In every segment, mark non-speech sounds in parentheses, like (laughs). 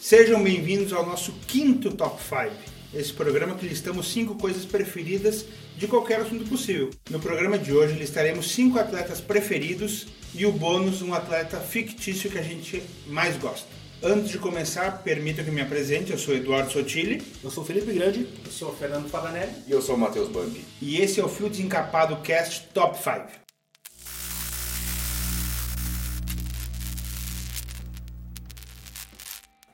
Sejam bem-vindos ao nosso quinto Top 5. Esse programa que listamos cinco coisas preferidas de qualquer assunto possível. No programa de hoje listaremos cinco atletas preferidos e o bônus um atleta fictício que a gente mais gosta. Antes de começar, permita que me apresente. Eu sou Eduardo Sotile. Eu sou Felipe Grande. Eu sou Fernando Paganelli. E eu sou o Matheus Bambi. E esse é o Fio Desencapado Cast Top 5.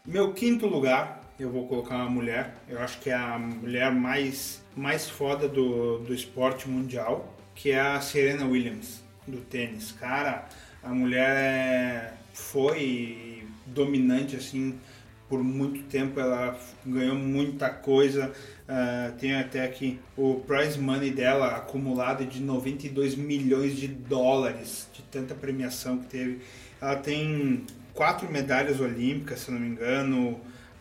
Meu quinto lugar, eu vou colocar uma mulher. Eu acho que é a mulher mais, mais foda do, do esporte mundial, que é a Serena Williams, do tênis. Cara, a mulher é, foi dominante assim por muito tempo. Ela ganhou muita coisa. Uh, tem até aqui o prize money dela acumulado de 92 milhões de dólares de tanta premiação que teve. Ela tem quatro medalhas olímpicas, se não me engano,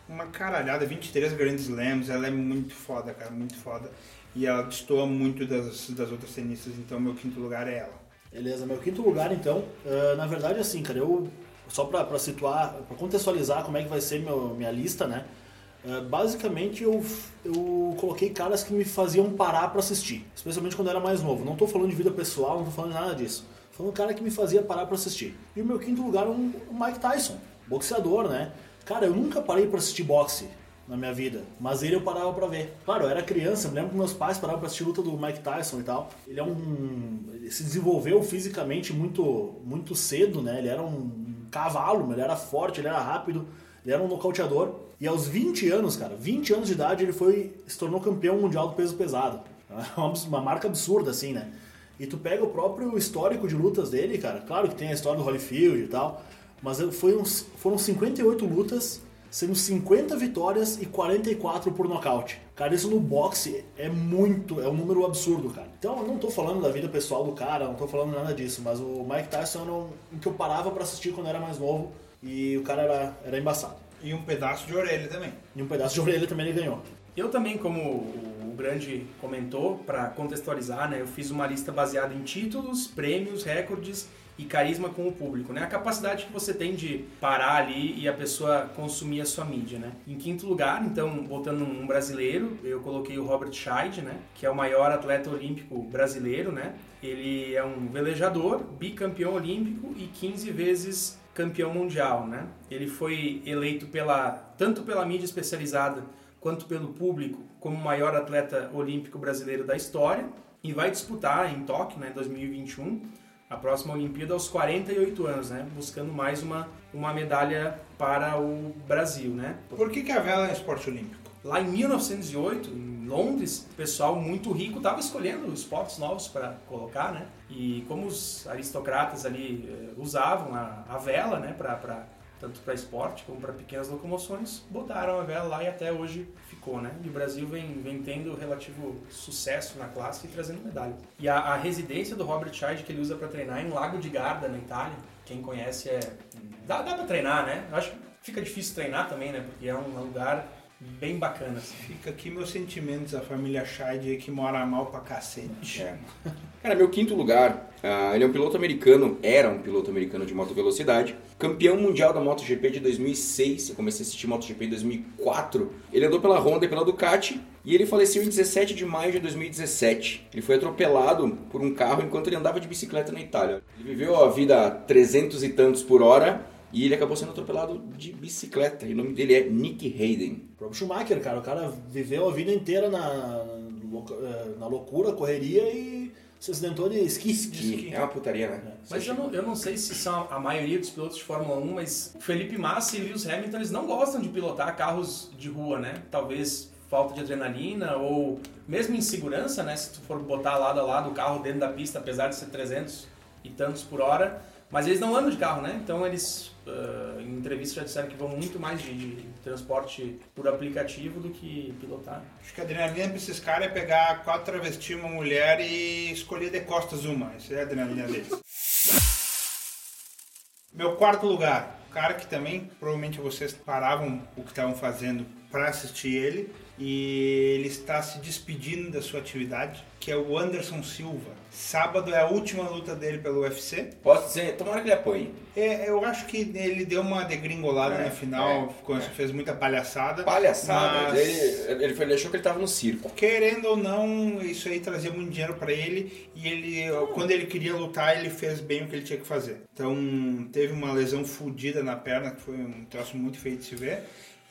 uma caralhada, 23 grandes slams, ela é muito foda, cara, muito foda. E ela destoa muito das, das outras tenistas, então meu quinto lugar é ela. Beleza, meu quinto lugar então, uh, na verdade assim, cara, eu, só pra, pra situar, pra contextualizar como é que vai ser meu, minha lista, né, uh, basicamente eu, eu coloquei caras que me faziam parar para assistir, especialmente quando eu era mais novo. Não tô falando de vida pessoal, não tô falando de nada disso foi um cara que me fazia parar para assistir. E o meu quinto lugar um, o Mike Tyson, boxeador, né? Cara, eu nunca parei para assistir boxe na minha vida, mas ele eu parava para ver. Claro, eu era criança, eu lembro que meus pais paravam para assistir luta do Mike Tyson e tal. Ele é um ele se desenvolveu fisicamente muito muito cedo, né? Ele era um cavalo, ele era forte, ele era rápido, ele era um nocauteador. E aos 20 anos, cara, 20 anos de idade, ele foi se tornou campeão mundial do peso pesado. É uma marca absurda assim, né? E tu pega o próprio histórico de lutas dele, cara. Claro que tem a história do Holyfield e tal, mas foi uns, foram 58 lutas, sendo 50 vitórias e 44 por nocaute. Cara, isso no boxe é muito, é um número absurdo, cara. Então eu não tô falando da vida pessoal do cara, não tô falando nada disso, mas o Mike Tyson era um que eu parava para assistir quando era mais novo e o cara era, era embaçado. E um pedaço de orelha também. E um pedaço de orelha também ele ganhou. Eu também, como Grande comentou, para contextualizar, né, eu fiz uma lista baseada em títulos, prêmios, recordes e carisma com o público, né? A capacidade que você tem de parar ali e a pessoa consumir a sua mídia, né? Em quinto lugar, então, botando um brasileiro, eu coloquei o Robert Scheid, né? Que é o maior atleta olímpico brasileiro, né? Ele é um velejador, bicampeão olímpico e 15 vezes campeão mundial, né? Ele foi eleito pela tanto pela mídia especializada quanto pelo público como o maior atleta olímpico brasileiro da história e vai disputar em Tóquio, né, 2021, a próxima Olimpíada aos 48 anos, né, buscando mais uma, uma medalha para o Brasil, né? Por que, que a vela é esporte olímpico? Lá em 1908, em Londres, o pessoal muito rico estava escolhendo esportes novos para colocar, né? E como os aristocratas ali eh, usavam a, a vela, né, para tanto para esporte como para pequenas locomoções, botaram a vela lá e até hoje né? E o Brasil vem, vem tendo relativo sucesso na classe e trazendo medalha. E a, a residência do Robert Scheid que ele usa para treinar em Lago de Garda, na Itália, quem conhece é... Dá, dá para treinar, né? Eu acho que fica difícil treinar também, né? Porque é um lugar bem bacana. Assim. Fica aqui meus sentimentos, a família Scheid que mora mal pra cacete. É. (laughs) Cara, meu quinto lugar, uh, ele é um piloto americano, era um piloto americano de moto velocidade, campeão mundial da MotoGP de 2006, eu comecei a assistir MotoGP em 2004. Ele andou pela Honda e pela Ducati e ele faleceu em 17 de maio de 2017. Ele foi atropelado por um carro enquanto ele andava de bicicleta na Itália. Ele viveu a vida a 300 e tantos por hora e ele acabou sendo atropelado de bicicleta. E o nome dele é Nick Hayden. O próprio Schumacher, cara. O cara viveu a vida inteira na, na loucura, correria e se acidentou de esqui. esqui. É uma putaria, né? É. Mas eu não, eu não sei se são a maioria dos pilotos de Fórmula 1, mas Felipe Massa e Lewis Hamilton eles não gostam de pilotar carros de rua, né? Talvez falta de adrenalina ou mesmo insegurança, né? Se tu for botar lado a lado o carro dentro da pista, apesar de ser 300 e tantos por hora, mas eles não andam de carro, né? Então eles, uh, em entrevista, já disseram que vão muito mais de, de, transporte por aplicativo do que pilotar. Acho que a adrenalina para esses caras é pegar quatro travestis, uma mulher e escolher de costas uma. Isso é a adrenalina deles. Meu quarto lugar, cara que também provavelmente vocês paravam o que estavam fazendo para assistir ele e ele está se despedindo da sua atividade, que é o Anderson Silva. Sábado é a última luta dele pelo UFC. Posso dizer, tomara que ele apanhe. É, eu acho que ele deu uma degringolada É, no final, é, é. fez muita palhaçada. Palhaçada, mas- ele, ele, foi, ele achou que ele tava no circo. Querendo ou não, isso aí trazia muito dinheiro pra ele e ele, quando ele queria lutar, ele fez bem o que ele tinha que fazer. Então, teve uma lesão fodida na perna, que foi um troço muito feio de se ver.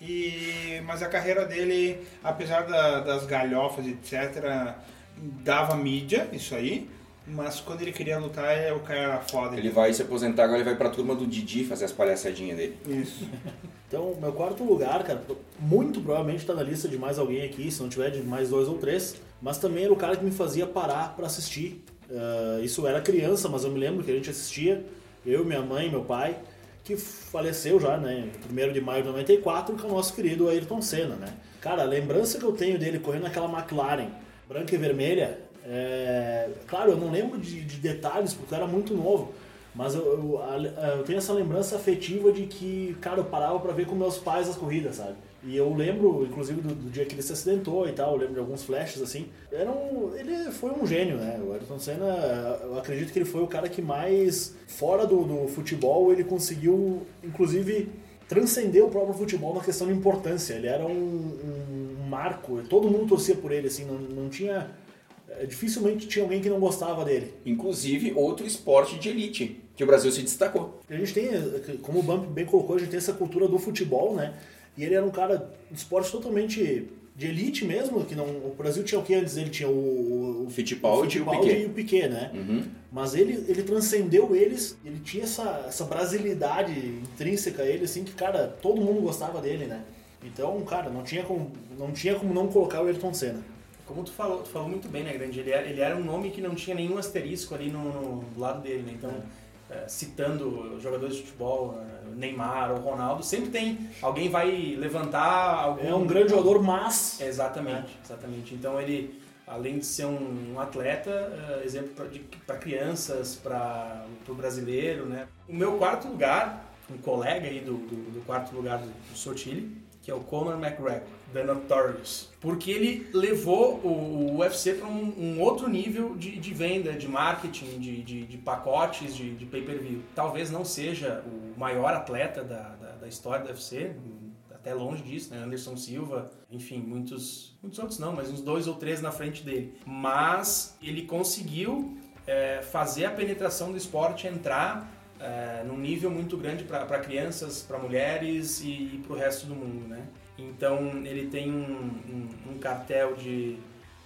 E, mas a carreira dele, apesar da- das galhofas, etc., dava mídia, isso aí. Mas quando ele queria lutar, é, o cara era foda. Ele vai se aposentar, agora ele vai pra turma do Didi fazer as palhaçadinhas dele. Isso. (laughs) Então, meu quarto lugar, cara, muito provavelmente está na lista de mais alguém aqui, se não tiver de mais dois ou três. Mas também era o cara que me fazia parar para assistir. Ah, isso era criança, mas eu me lembro que a gente assistia, eu, minha mãe, meu pai, que faleceu já, né, em 1 de maio de 94, que é o nosso querido Ayrton Senna, né. Cara, a lembrança que eu tenho dele correndo naquela McLaren branca e vermelha, é... claro, eu não lembro de, de detalhes porque eu era muito novo, mas eu, eu, eu tenho essa lembrança afetiva de que, cara, eu parava pra ver com meus pais as corridas, sabe? E eu lembro, inclusive, do, do dia que ele se acidentou e tal, eu lembro de alguns flashes assim. Era um, ele foi um gênio, né? O Ayrton Senna, eu acredito que ele foi o cara que mais, fora do, do futebol, ele conseguiu, inclusive, transcender o próprio futebol na questão de importância. Ele era um, um marco, todo mundo torcia por ele, assim, não, não tinha. eh, Dificilmente tinha alguém que não gostava dele. Inclusive, outro esporte de elite, que o Brasil se destacou. A gente tem, como o Bump bem colocou, a gente tem essa cultura do futebol, né? E ele era um cara de esporte totalmente de elite mesmo, que não, o Brasil tinha o que antes? Ele tinha o, o Fittipaldi e o Fittipaldi Piquet. e o Piquet, né? Uhum. Mas ele, ele transcendeu eles, ele tinha essa, essa brasilidade intrínseca a ele, assim, que, cara, todo mundo gostava dele, né? Então, cara, não tinha como não, tinha como não colocar o Ayrton Senna. Como tu falou, tu falou muito bem, né, Grande? Ele era, ele era um nome que não tinha nenhum asterisco ali no, no- do lado dele, né? Então, eh, citando jogadores de futebol, eh, Neymar ou Ronaldo, sempre tem alguém vai levantar algum... É um grande jogador, mas... Exatamente, exatamente. Então ele, além de ser um, um atleta, eh, exemplo para crianças, para o brasileiro, né? O meu quarto lugar, um colega aí do, do, do quarto lugar do, do Sotile, que é o Conor McGregor, The Notorious. Porque ele levou o, UFC para um, um outro nível de, de venda, de marketing, de, de, de pacotes, de, de pay-per-view. Talvez não seja o maior atleta da, da, da história do UFC, até longe disso, né? Anderson Silva, enfim, muitos, muitos outros não, mas uns dois ou três na frente dele. Mas ele conseguiu é, fazer a penetração do esporte entrar é, num nível muito grande para crianças, para mulheres e, e para o resto do mundo, né? Então ele tem um, um, um cartel de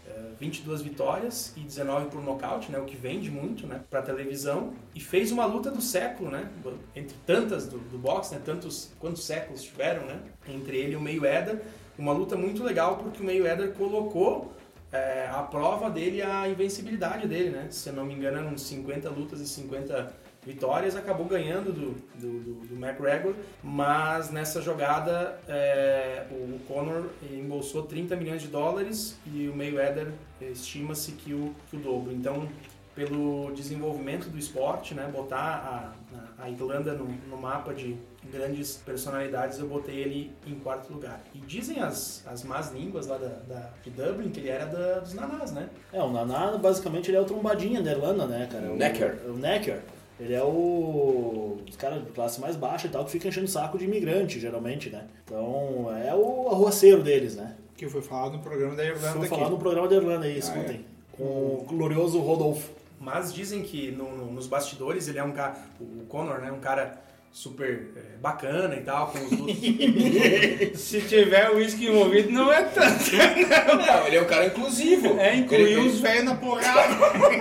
é, 22 vitórias e 19 por nocaute, né, o que vende muito né, para televisão, e fez uma luta do século, né, entre tantas do, do boxe, né, tantos quantos séculos tiveram, né, entre ele e o Mayweather, uma luta muito legal porque o Mayweather colocou é, à prova dele a invencibilidade dele, né, se eu não me engano eram 50 lutas e 50 vitórias, acabou ganhando do, do, do, do McGregor, mas nessa jogada é, o Conor embolsou 30 milhões de dólares e o Mayweather estima-se que o, que o dobro. Então, pelo desenvolvimento do esporte, né, botar a, a Irlanda no, no mapa de grandes personalidades, eu botei ele em quarto lugar. E dizem as, as más línguas lá da, da- de Dublin que ele era da, dos nanás, né? É, o Naná, basicamente, ele é o trombadinha da Irlanda, né, cara? O Necker. O, Necker. Ele é o, os cara de classe mais baixa e tal, que fica enchendo o saco de imigrante, geralmente, né? Então, é o arruaceiro deles, né? Que foi falado no programa da Irlanda Foi aqui. falar no programa da Irlanda aí, escutem. Com o glorioso Rodolfo. Mas dizem que no- no- nos bastidores ele é um cara, o Conor, né, um cara super é, bacana e tal, com os (laughs) lutos. Se tiver uísque envolvido, não é tanto. Não, ele é um cara inclusivo. É, incluir Ele- os velhos na porrada.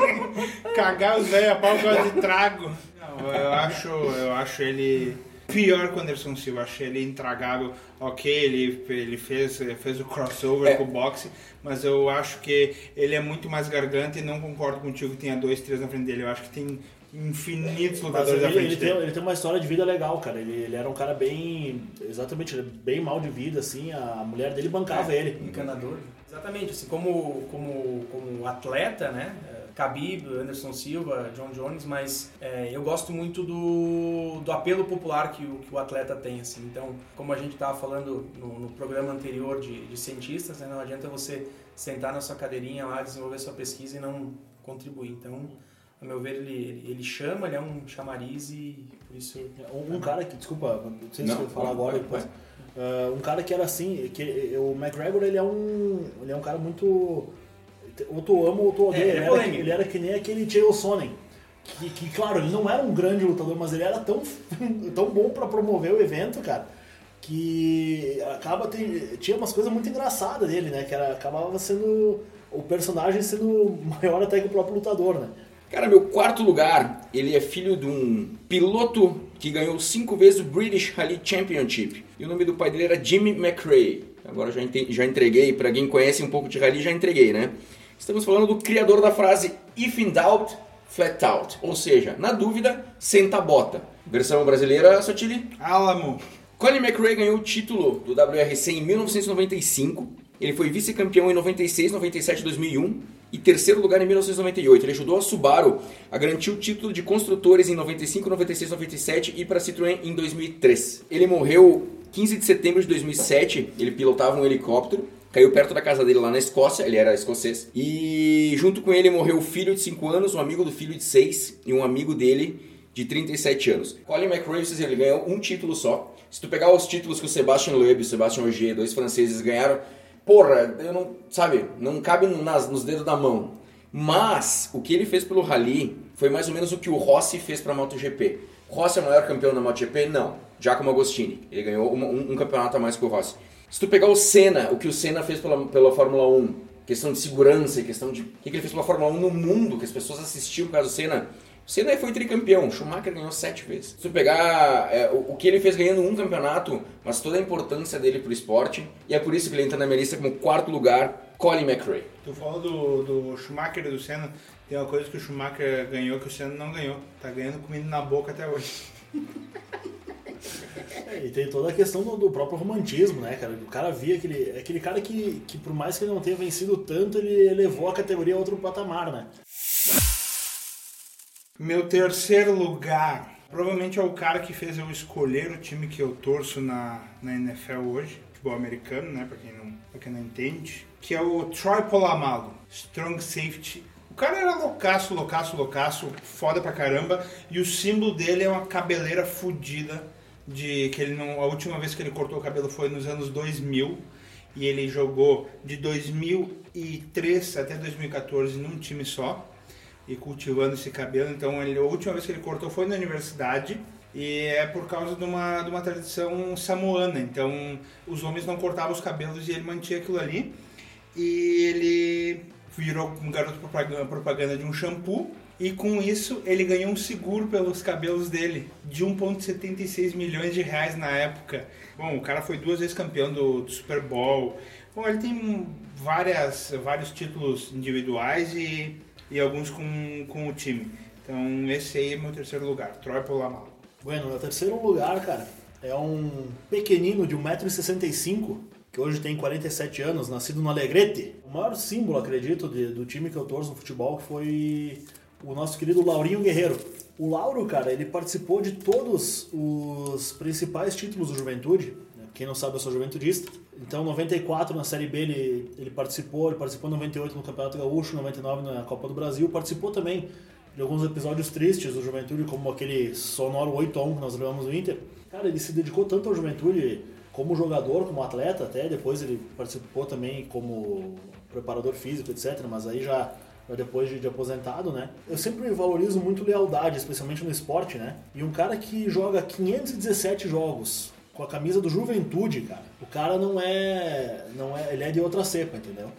(laughs) Cagar os velhos a pau por causa de trago. Não, eu acho, eu acho ele pior que o Anderson Silva. Acho ele intragável. Ok, ele, ele fez, fez o crossover É. com o boxe, mas eu acho que ele é muito mais garganta e não concordo contigo que tenha dois, três na frente dele. Eu acho que tem infinitos lutadores ele, na frente ele tem, ele tem uma história de vida legal, cara. Ele, ele era um cara bem. Exatamente, é bem mal de vida, assim. A mulher dele bancava ele. encanador. Exatamente, assim, como, como, como atleta, né? é, Khabib, Anderson Silva, John Jones, mas é, eu gosto muito do, do apelo popular que o, que o atleta tem, assim. Então, como a gente estava falando no, no, programa anterior de, de cientistas, né, não adianta você sentar na sua cadeirinha lá, desenvolver sua pesquisa e não contribuir. Então, a meu ver, ele, ele, ele chama, ele é um chamariz e por isso... Um, um cara que, desculpa, não sei se eu falar agora depois... Uh, um cara que era assim, que o McGregor ele é um, ele é um cara muito ou tu ama ou tu odeia. É, ele, era, ele, era, que nem aquele Chael Sonnen. Que, que, claro, ele não era um grande lutador, mas ele era tão, (laughs) tão bom para promover o evento, cara, que acaba tem, tinha umas coisas muito engraçadas dele, né? Que era, acabava sendo o personagem sendo (laughs) maior até que o próprio lutador, né? Cara, meu quarto lugar, ele é filho de um piloto que ganhou cinco vezes o British Rally Championship. E o nome do pai dele era Jimmy McRae. Agora já, já entreguei, para quem conhece um pouco de rally, já entreguei, né? Estamos falando do criador da frase If in doubt, flat out. Ou seja, na dúvida, senta a bota. Versão brasileira, Sotili? Alamo. Colin McRae ganhou o título do WRC em 1995. Ele foi vice-campeão em 96, 97 e 2001 e terceiro lugar em 1998. Ele ajudou a Subaru a garantir o título de construtores em 95, 96, 97 e para a Citroën em 2003. Ele morreu 15 de setembro de 2007. Ele pilotava um helicóptero caiu perto da casa dele lá na Escócia, ele era escocês. E junto com ele morreu o filho de 5 anos, um amigo do filho de 6 e um amigo dele de 37 anos. Colin McRae, ele ganhou um título só. Se tu pegar os títulos que o Sebastian Loeb e o Sebastian Ogier, dois franceses, ganharam, porra, eu não, sabe, não cabe nas, nos dedos da mão. Mas o que ele fez pelo Rally foi mais ou menos o que o Rossi fez para a MotoGP. Rossi é o maior campeão da MotoGP? Não. Giacomo Agostini. Ele ganhou um, um, um campeonato a mais que o Rossi. Se tu pegar o Senna, o que o Senna fez pela, pela Fórmula 1, questão de segurança, questão de. O que ele fez pela Fórmula 1 no mundo, que as pessoas assistiam por causa do Senna. O Senna foi tricampeão, Schumacher ganhou sete vezes. Se tu pegar é, o, o, que ele fez ganhando um campeonato, mas toda a importância dele pro esporte, e é por isso que ele entra na minha lista como quarto lugar, Colin McRae. Tu falou do, do Schumacher e do Senna, tem uma coisa que o Schumacher ganhou que o Senna não ganhou. Tá ganhando comida na boca até hoje. (laughs) É, e tem toda a questão do, do, próprio romantismo, né, cara? O cara via aquele, aquele cara que, que, por mais que ele não tenha vencido tanto, ele elevou a categoria a outro patamar, né? Meu terceiro lugar, provavelmente é o cara que fez eu escolher o time que eu torço na, na NFL hoje, futebol americano, né, pra quem, não, pra quem não entende, que é o Troy Polamalu, Strong Safety o cara era loucaço, loucaço, loucaço, foda pra caramba. E o símbolo dele é uma cabeleira fodida de que ele não a última vez que ele cortou o cabelo foi nos anos 2000 e ele jogou de 2003 até 2014 num time só e cultivando esse cabelo. Então ele, a última vez que ele cortou foi na universidade e é por causa de uma, de uma tradição samoana. Então os homens não cortavam os cabelos e ele mantinha aquilo ali. E ele virou um garoto propaganda, propaganda de um shampoo e com isso ele ganhou um seguro pelos cabelos dele de 1,76 milhões de reais na época. Bom, o cara foi duas vezes campeão do, do Super Bowl. Bom, ele tem várias, vários títulos individuais e, e alguns com, com o time. Então esse aí é meu terceiro lugar, Troy Polamalu. Bueno, meu terceiro lugar, cara, é um pequenino de 1,65m, que hoje tem 47 anos, nascido no Alegrete. O maior símbolo, acredito, de, do time que eu torço no futebol foi o nosso querido Laurinho Guerreiro. O Lauro, cara, ele participou de todos os principais títulos do Juventude. Né? Quem não sabe, eu sou juventudista. Então, 94 na Série B ele, ele participou, ele participou em 98 no Campeonato Gaúcho, 99 na Copa do Brasil, participou também de alguns episódios tristes do Juventude, como aquele sonoro 8 1 que nós levamos no Inter. Cara, ele se dedicou tanto ao Juventude como jogador, como atleta, até depois ele participou também como preparador físico, etc. Mas aí já depois de, de, aposentado, né? Eu sempre valorizo muito lealdade, especialmente no esporte, né? E um cara que joga 517 jogos com a camisa do Juventude, cara, o cara não é, não é, ele é de outra cepa, entendeu?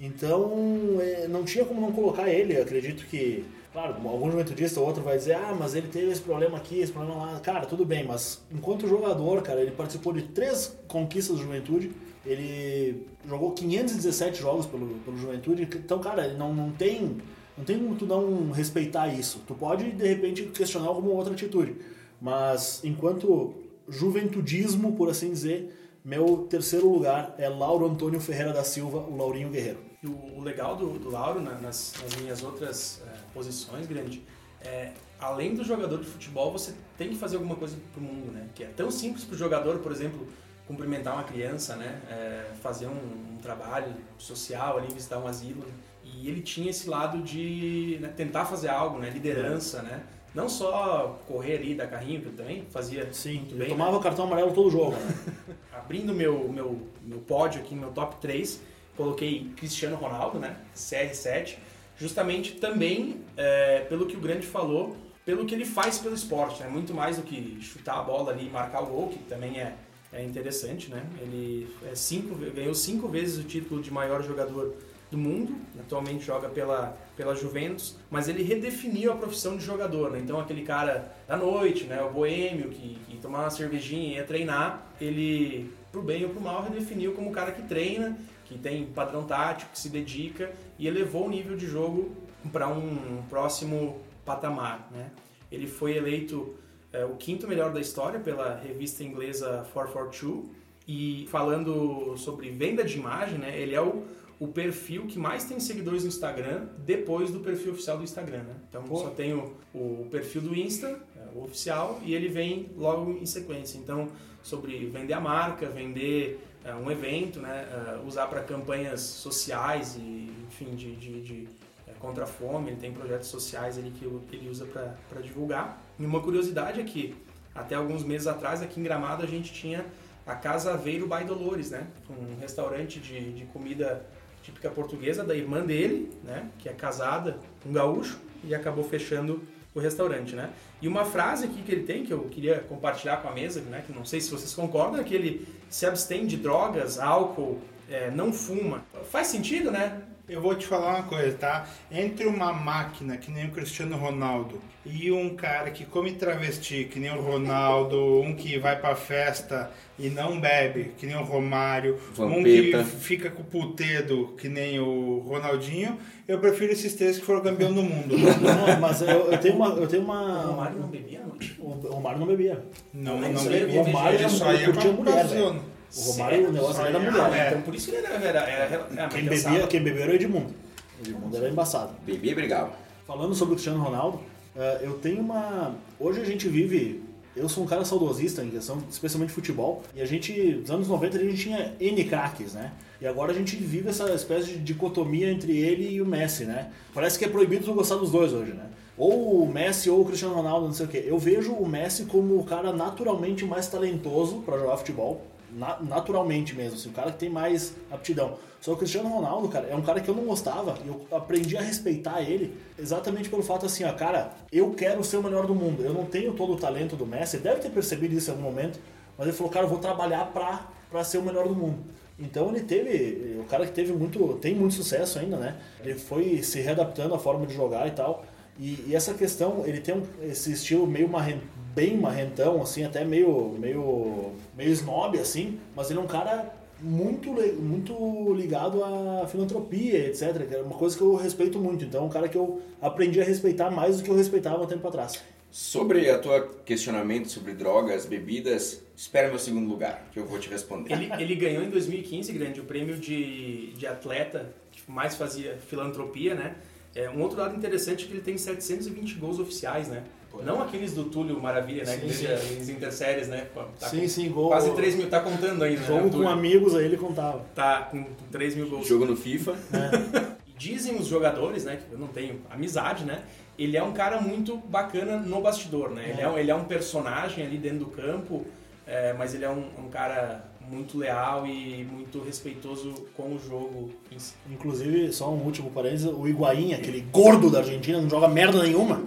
Então, é, não tinha como não colocar ele, eu acredito que Claro, algum juventudista ou outro vai dizer, ah, mas ele teve esse problema aqui, esse problema lá. Cara, tudo bem, mas enquanto jogador, cara, ele participou de três conquistas do Juventude, ele jogou 517 jogos pelo, pelo Juventude, então, cara, não, não tem não tem como tu não respeitar isso. Tu pode, de repente, questionar alguma outra atitude, mas enquanto juventudismo, por assim dizer, Meu terceiro lugar é Lauro Antônio Ferreira da Silva, o Laurinho Guerreiro. O, o legal do, do Lauro, né, nas, nas minhas outras é, posições, grande, é, além do jogador de futebol, você tem que fazer alguma coisa pro mundo, né? Que é tão simples pro jogador, por exemplo, cumprimentar uma criança, né? É, fazer um, um, trabalho social ali, visitar um asilo. Né? E ele tinha esse lado de né, tentar fazer algo, né? Liderança, né? Não só correr ali, dar carrinho, que eu também fazia Sim, muito bem. tomava né? cartão amarelo todo jogo. Né? (laughs) Abrindo meu, meu, meu pódio aqui, meu top 3, coloquei Cristiano Ronaldo, né? CR7. Justamente também é, pelo que o Grande falou, pelo que ele faz pelo esporte, né? Muito mais do que chutar a bola ali e marcar o gol, que também é, é interessante, né? Ele é cinco, ganhou cinco vezes o título de maior jogador do mundo, atualmente joga pela, pela Juventus, mas ele redefiniu a profissão de jogador, né? Então aquele cara da noite, né, o boêmio que, que tomava uma cervejinha e ia treinar, ele, pro bem ou pro mal, redefiniu como o cara que treina, que tem padrão tático, que se dedica e elevou o nível de jogo para um próximo patamar, né? Ele foi eleito é, o quinto melhor da história pela revista inglesa 442 e falando sobre venda de imagem, né? Ele é o o perfil que mais tem seguidores no Instagram depois do perfil oficial do Instagram, né? Então Pô. só tem o, o, perfil do Insta, é, o oficial, e ele vem logo em sequência. Então, sobre vender a marca, vender é, um evento, né? É, usar para campanhas sociais e, enfim, de, de, de é, contra a fome, ele tem projetos sociais ali que ele usa para divulgar. E uma curiosidade é que até alguns meses atrás, aqui em Gramado, a gente tinha a Casa Aveiro by Dolores, né? Um restaurante de, de comida típica portuguesa da irmã dele, né, que é casada com um gaúcho e acabou fechando o restaurante, né? E uma frase aqui que ele tem que eu queria compartilhar com a mesa, né, que não sei se vocês concordam, é que ele se abstém de drogas, álcool, é, não fuma. Faz sentido, né? Eu vou te falar uma coisa, tá? Entre uma máquina que nem o Cristiano Ronaldo e um cara que come travesti, que nem o Ronaldo, (laughs) um que vai pra festa e não bebe, que nem o Romário, Vampeta. um que fica com o putedo, que nem o Ronaldinho, eu prefiro esses três que foram campeão do mundo. (laughs) Não, mas eu, eu tenho uma. Eu tenho uma... O Romário não bebia, não? O Romário não bebia. Não, Não, não bebia. o Romário ele só ia pra mulher, ocasião. O Romário, o negócio era da mulher. É. Então por isso que ele era. era, era, Quem, bebia, quem bebeu era o Edmundo. O Edmundo era embaçado. Bebia e brigava. Falando sobre o Cristiano Ronaldo, eh, eu tenho uma. Hoje a gente vive. Eu sou um cara saudosista em questão, especialmente futebol. E a gente, nos anos 90, a gente tinha N craques, né? E agora a gente vive essa espécie de dicotomia entre ele e o Messi, né? Parece que é proibido tu gostar dos dois hoje, né? Ou o Messi ou o Cristiano Ronaldo, não sei o quê. Eu vejo o Messi como o cara naturalmente mais talentoso para jogar futebol. Na- naturalmente mesmo, assim, o cara que tem mais aptidão. Só que o Cristiano Ronaldo, cara, é um cara que eu não gostava e eu aprendi a respeitar ele exatamente pelo fato assim, ó, cara, eu quero ser o melhor do mundo. Eu não tenho todo o talento do Messi, ele deve ter percebido isso em algum momento, mas ele falou, cara, eu vou trabalhar pra, pra ser o melhor do mundo. Então ele teve, o cara que teve muito, tem muito sucesso ainda, né? Ele foi se readaptando à forma de jogar e tal. E, e essa questão, ele tem um- esse estilo meio marren, bem marrentão, assim, até meio, meio, meio snob, assim, mas ele é um cara muito, muito ligado à filantropia, etc. Que é uma coisa que eu respeito muito. Então, é um cara que eu aprendi a respeitar mais do que eu respeitava há um tempo atrás. Sobre a tua questionamento sobre drogas, bebidas, espera meu segundo lugar, que eu vou te responder. Ele, ele ganhou em 2015, grande, o prêmio de, de atleta que mais fazia filantropia, né? É, um outro lado interessante é que ele tem 720 gols oficiais, né? Não aqueles do Túlio Maravilha, né? Sim, que deixa as interséries, né? Tá Sim, sim, gol- Quase 3 mil, tá contando ainda, né? Jogo o com amigos aí ele contava. Tá com 3 mil gols. Jogo no FIFA. (laughs) E Dizem os jogadores, né, que eu não tenho amizade, né? Ele é um cara muito bacana no bastidor, né? Ele, é um, ele é um personagem ali dentro do campo, é, mas ele é um, um cara muito leal e muito respeitoso com o jogo em si. Inclusive, só um último parênteses, o Higuaín, aquele gordo da Argentina, não joga merda nenhuma.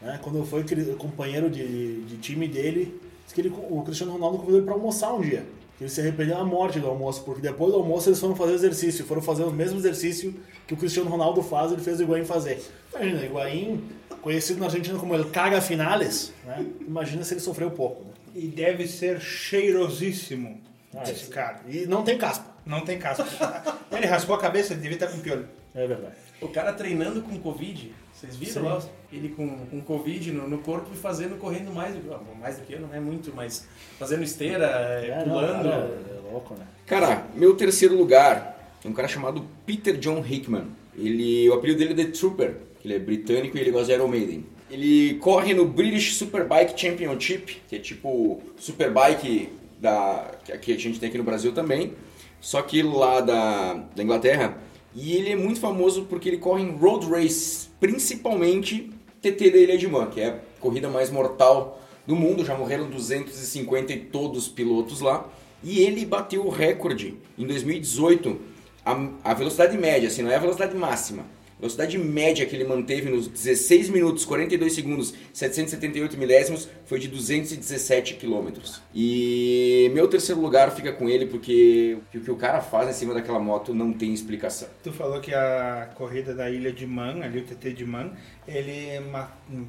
Né? Quando foi companheiro de, de time dele, que ele, o Cristiano Ronaldo convidou ele para almoçar um dia. Ele se arrependeu da morte do almoço, porque depois do almoço eles foram fazer exercício, foram fazer o mesmo exercício que o Cristiano Ronaldo faz, ele fez o Higuaín fazer. Imagina, Higuaín, conhecido na Argentina como ele caga finales, né? imagina se ele sofreu pouco. Né? E deve ser cheirosíssimo Ah, esse esse- cara. E não tem caspa. Não tem casca. (laughs) Ele raspou a cabeça, ele devia estar com piolho. É verdade. O cara treinando com Covid, vocês viram Sim. lá? Ele com, com Covid no, no corpo e fazendo, correndo mais do que. ah, Mais do que eu, não é muito, mas fazendo esteira, é, não, pulando. cara, é louco, né? Cara, meu terceiro lugar é um cara chamado Peter John Hickman. Ele, o apelido dele é The Trooper, que ele é britânico e ele gosta de Iron Maiden. Ele corre no British Superbike Championship, que é tipo Superbike da, que a gente tem aqui no Brasil também, só que lá da, da Inglaterra. E ele é muito famoso porque ele corre em road race, principalmente TT da Ilha de Man, que é a corrida mais mortal do mundo. Já morreram 250 e todos pilotos lá. E ele bateu o recorde em 2018, a, a velocidade média, assim, não é a velocidade máxima velocidade média que ele manteve nos 16 minutos, 42 segundos, 778 milésimos foi de 217 quilômetros. E meu terceiro lugar fica com ele porque o que o cara faz em cima daquela moto não tem explicação. Tu falou que a corrida da Ilha de Man, ali o TT de Man, ele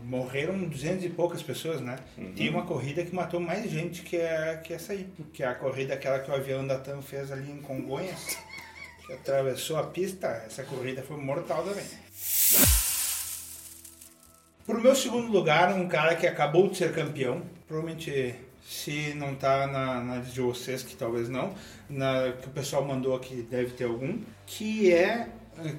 morreram 200 e poucas pessoas, né? Uhum. Tem uma corrida que matou mais gente que, é, que essa aí. Que é a corrida aquela que o avião da TAM fez ali em Congonhas que atravessou a pista, essa corrida foi mortal também. Pro meu segundo lugar, um cara que acabou de ser campeão, provavelmente se não tá na, na de vocês, que talvez não, na, que o pessoal mandou aqui deve ter algum, que é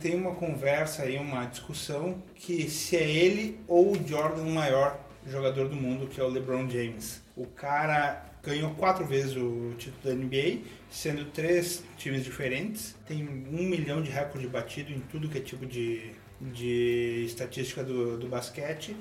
tem uma conversa aí, uma discussão que se é ele ou o Jordan maior jogador do mundo, que é o LeBron James. O cara ganhou quatro vezes o título da NBA, sendo três times diferentes. Tem um milhão de recorde batido em tudo que é tipo de, de estatística do, do basquete.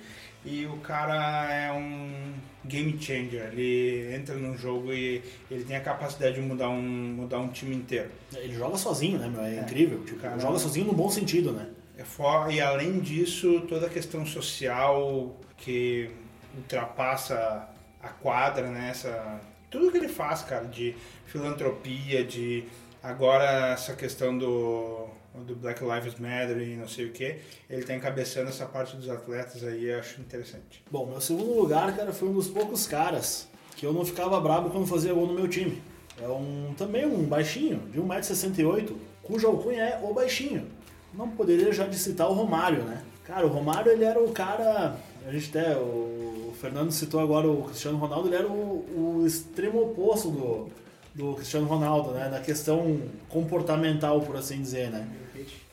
E o cara é um game changer. Ele entra no jogo e ele tem a capacidade de mudar um, mudar um time inteiro. Ele joga sozinho, né, meu? É, é incrível. Tipo, cara, joga sozinho no bom sentido, né? É for... E além disso, toda a questão social que ultrapassa a quadra, né? Essa, tudo que ele faz, cara, de filantropia, de agora essa questão do, do Black Lives Matter e não sei o que, ele tá encabeçando essa parte dos atletas aí, eu acho interessante. Bom, meu segundo lugar, cara, foi um dos poucos caras que eu não ficava bravo quando fazia gol no meu time. É um também um baixinho, de 1,68m, cuja alcunha é o baixinho. Não poderia deixar de citar o Romário, né? Cara, o Romário ele era o cara, a gente até o Fernando citou agora o Cristiano Ronaldo, ele era o, o extremo oposto do, do Cristiano Ronaldo, né? Na questão comportamental, por assim dizer, né?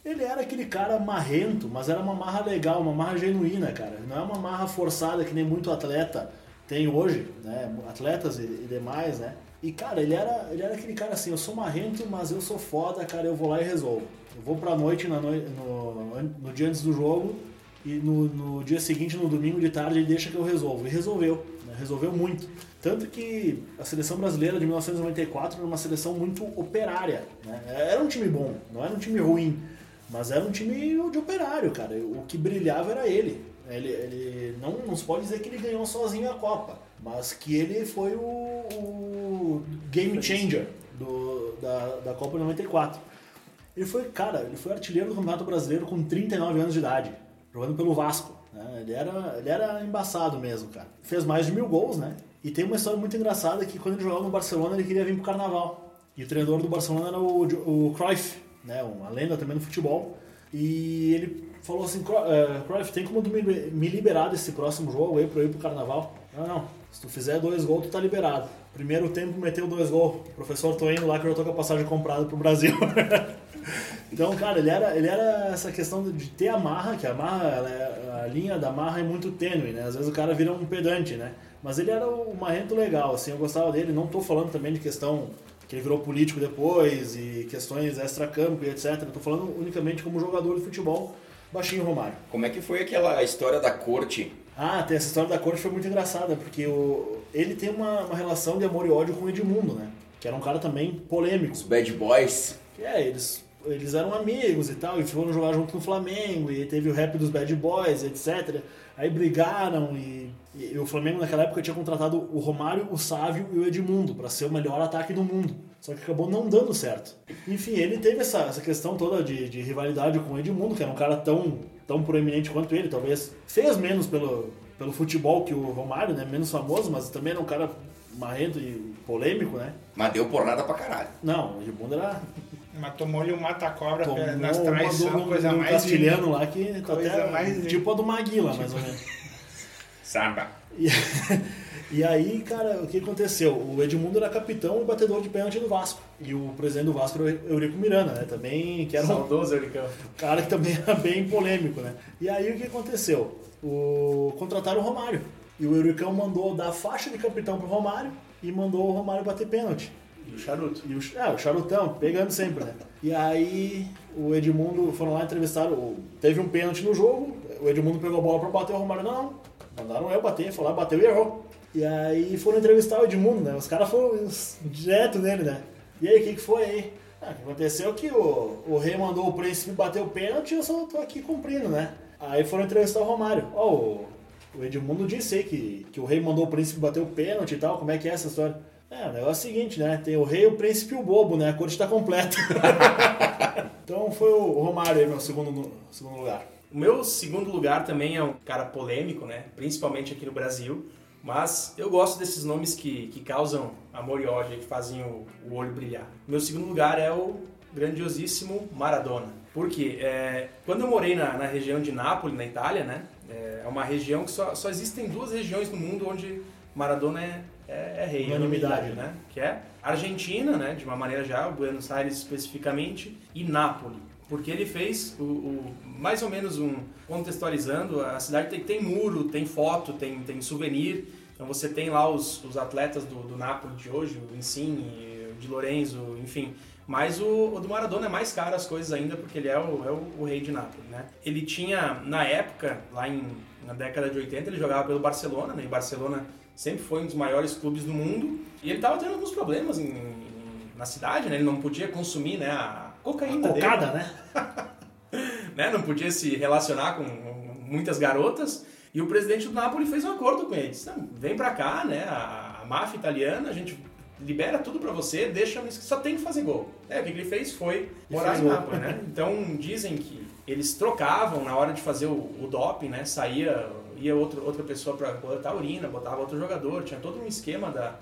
Ele era aquele cara marrento, mas era uma marra legal, uma marra genuína, cara. Não é uma marra forçada que nem muito atleta tem hoje, né? Atletas e, e demais, né? E, cara, ele era, ele era aquele cara assim, eu sou marrento, mas eu sou foda, cara, eu vou lá e resolvo. Eu vou pra noite, na noite no, no dia antes do jogo, e no, no, dia seguinte, no domingo de tarde, ele deixa que eu resolvo. E resolveu, né? resolveu muito. Tanto que a seleção brasileira de 1994 era uma seleção muito operária. Né? Era um time bom, não era um time ruim, mas era um time de operário, cara. O que brilhava era ele. Ele, ele não, não se pode dizer que ele ganhou sozinho a Copa, mas que ele foi o, o game changer do, da, da Copa 94. Ele foi, cara, ele foi artilheiro do Campeonato Brasileiro com 39 anos de idade jogando pelo Vasco. Né? Ele, era, ele era embaçado mesmo, cara. Fez mais de mil gols, né? E tem uma história muito engraçada que quando ele jogava no Barcelona, ele queria vir pro Carnaval. E o treinador do Barcelona era o, o Cruyff, né? uma lenda também no futebol. E ele falou assim, eh, Cruyff, tem como me liberar desse próximo jogo aí pra eu ir pro Carnaval? Não, não. Se tu fizer dois gols, tu tá liberado. Primeiro tempo meteu dois gols. Professor tô indo lá que eu já tô com a passagem comprada pro Brasil. (laughs) Então, cara, ele era, ele era essa questão de ter a marra, que a marra, é, a linha da marra é muito tênue, né? Às vezes o cara vira um pedante, né? Mas ele era um marrento legal, assim, eu gostava dele. Não tô falando também de questão que ele virou político depois e questões extra-campo e etc. Eu tô falando unicamente como jogador de futebol, baixinho Romário. Como é que foi aquela história da corte? Ah, tem essa história da corte foi muito engraçada, porque o, ele tem uma, uma relação de amor e ódio com o Edmundo, né? Que era um cara também polêmico. Os bad boys. É, eles eles eram amigos e tal, e foram jogar junto no Flamengo, e teve o rap dos Bad Boys, etc. Aí brigaram e, e o Flamengo naquela época tinha contratado o Romário, o Sávio e o Edmundo para ser o melhor ataque do mundo. Só que acabou não dando certo. Enfim, ele teve essa, essa questão toda de, de rivalidade com o Edmundo, que era um cara tão, tão proeminente quanto ele, talvez fez menos pelo, pelo futebol que o Romário, né? Menos famoso, mas também era um cara marrento e polêmico, né? Mas deu porrada pra caralho. Não, o Edmundo era mas tomou-lhe um mata-cobra nas traições, coisa do mais. castilhano lá que tá até mais tipo a do Maguila, mais ou menos. (laughs) Samba. E, (laughs) E aí, cara, o que aconteceu? O Edmundo era capitão e batedor de pênalti do Vasco. E o presidente do Vasco era o Eurico Miranda, né? Também, que era um Saudoso, Euricão. cara que também (laughs) era bem polêmico, né? E aí o que aconteceu? O... Contrataram o Romário. E o Euricão mandou dar faixa de capitão pro Romário e mandou o Romário bater pênalti. E o charuto. E o, é, o charutão, pegando sempre, né? E aí o Edmundo foram lá entrevistaram. o- Teve um pênalti no jogo, o Edmundo pegou a bola pra bater, o Romário não. Mandaram eu bater, lá, bateu e errou. E aí foram entrevistar o Edmundo, né? Os caras foram direto nele, né? E aí, o que, que foi aí? Ah, o que aconteceu é que o, o rei mandou o príncipe bater o pênalti e eu só tô aqui cumprindo, né? Aí foram entrevistar o Romário. Ó, o, o Edmundo disse aí que, que o rei mandou o príncipe bater o pênalti e tal, como é que é essa história? É, o negócio é o seguinte, né? Tem o rei, o príncipe e o bobo, né? A corte tá completa. (laughs) então foi o Romário aí, meu segundo, segundo lugar. O meu segundo lugar também é um cara polêmico, né? Principalmente aqui no Brasil. Mas eu gosto desses nomes que, que causam amor e ódio, que fazem o, o olho brilhar. Meu segundo lugar é o grandiosíssimo Maradona. Por quê? É, quando eu morei na, na região de Nápoles, na Itália, né? É uma região que só, só existem duas regiões no mundo onde Maradona é, é, é rei, Unanimidade, né? Que é Argentina, né? De uma maneira geral, Buenos Aires especificamente, e Nápoles. Porque ele fez o, o- mais ou menos um contextualizando, a cidade tem, tem muro, tem foto, tem, tem souvenir. Então você tem lá os, os atletas do, do Napoli de hoje, o Insigne, o Di Lorenzo, enfim. Mas o, o do Maradona é mais caro as coisas ainda porque ele é o, é o, o rei de Nápoles, né? Ele tinha, na época, lá em, na década de 80, ele jogava pelo Barcelona, né? E Barcelona sempre foi um dos maiores clubes do mundo. E ele estava tendo alguns problemas em- em- na cidade, né? Ele não podia consumir né, a cocaína dele Cocada, né? (laughs) né? Não podia se relacionar com muitas garotas. E o presidente do Napoli fez um acordo com ele. Disse, "Não, vem pra cá, né? A, a máfia italiana, a gente libera tudo pra você, deixa, só tem que fazer gol. É, o que ele fez foi morar em. Nápoles, né? Então dizem que eles trocavam na hora de fazer o, o doping, né? Saía, ia outro, outra pessoa pra coletar urina, botava outro jogador, tinha todo um esquema da,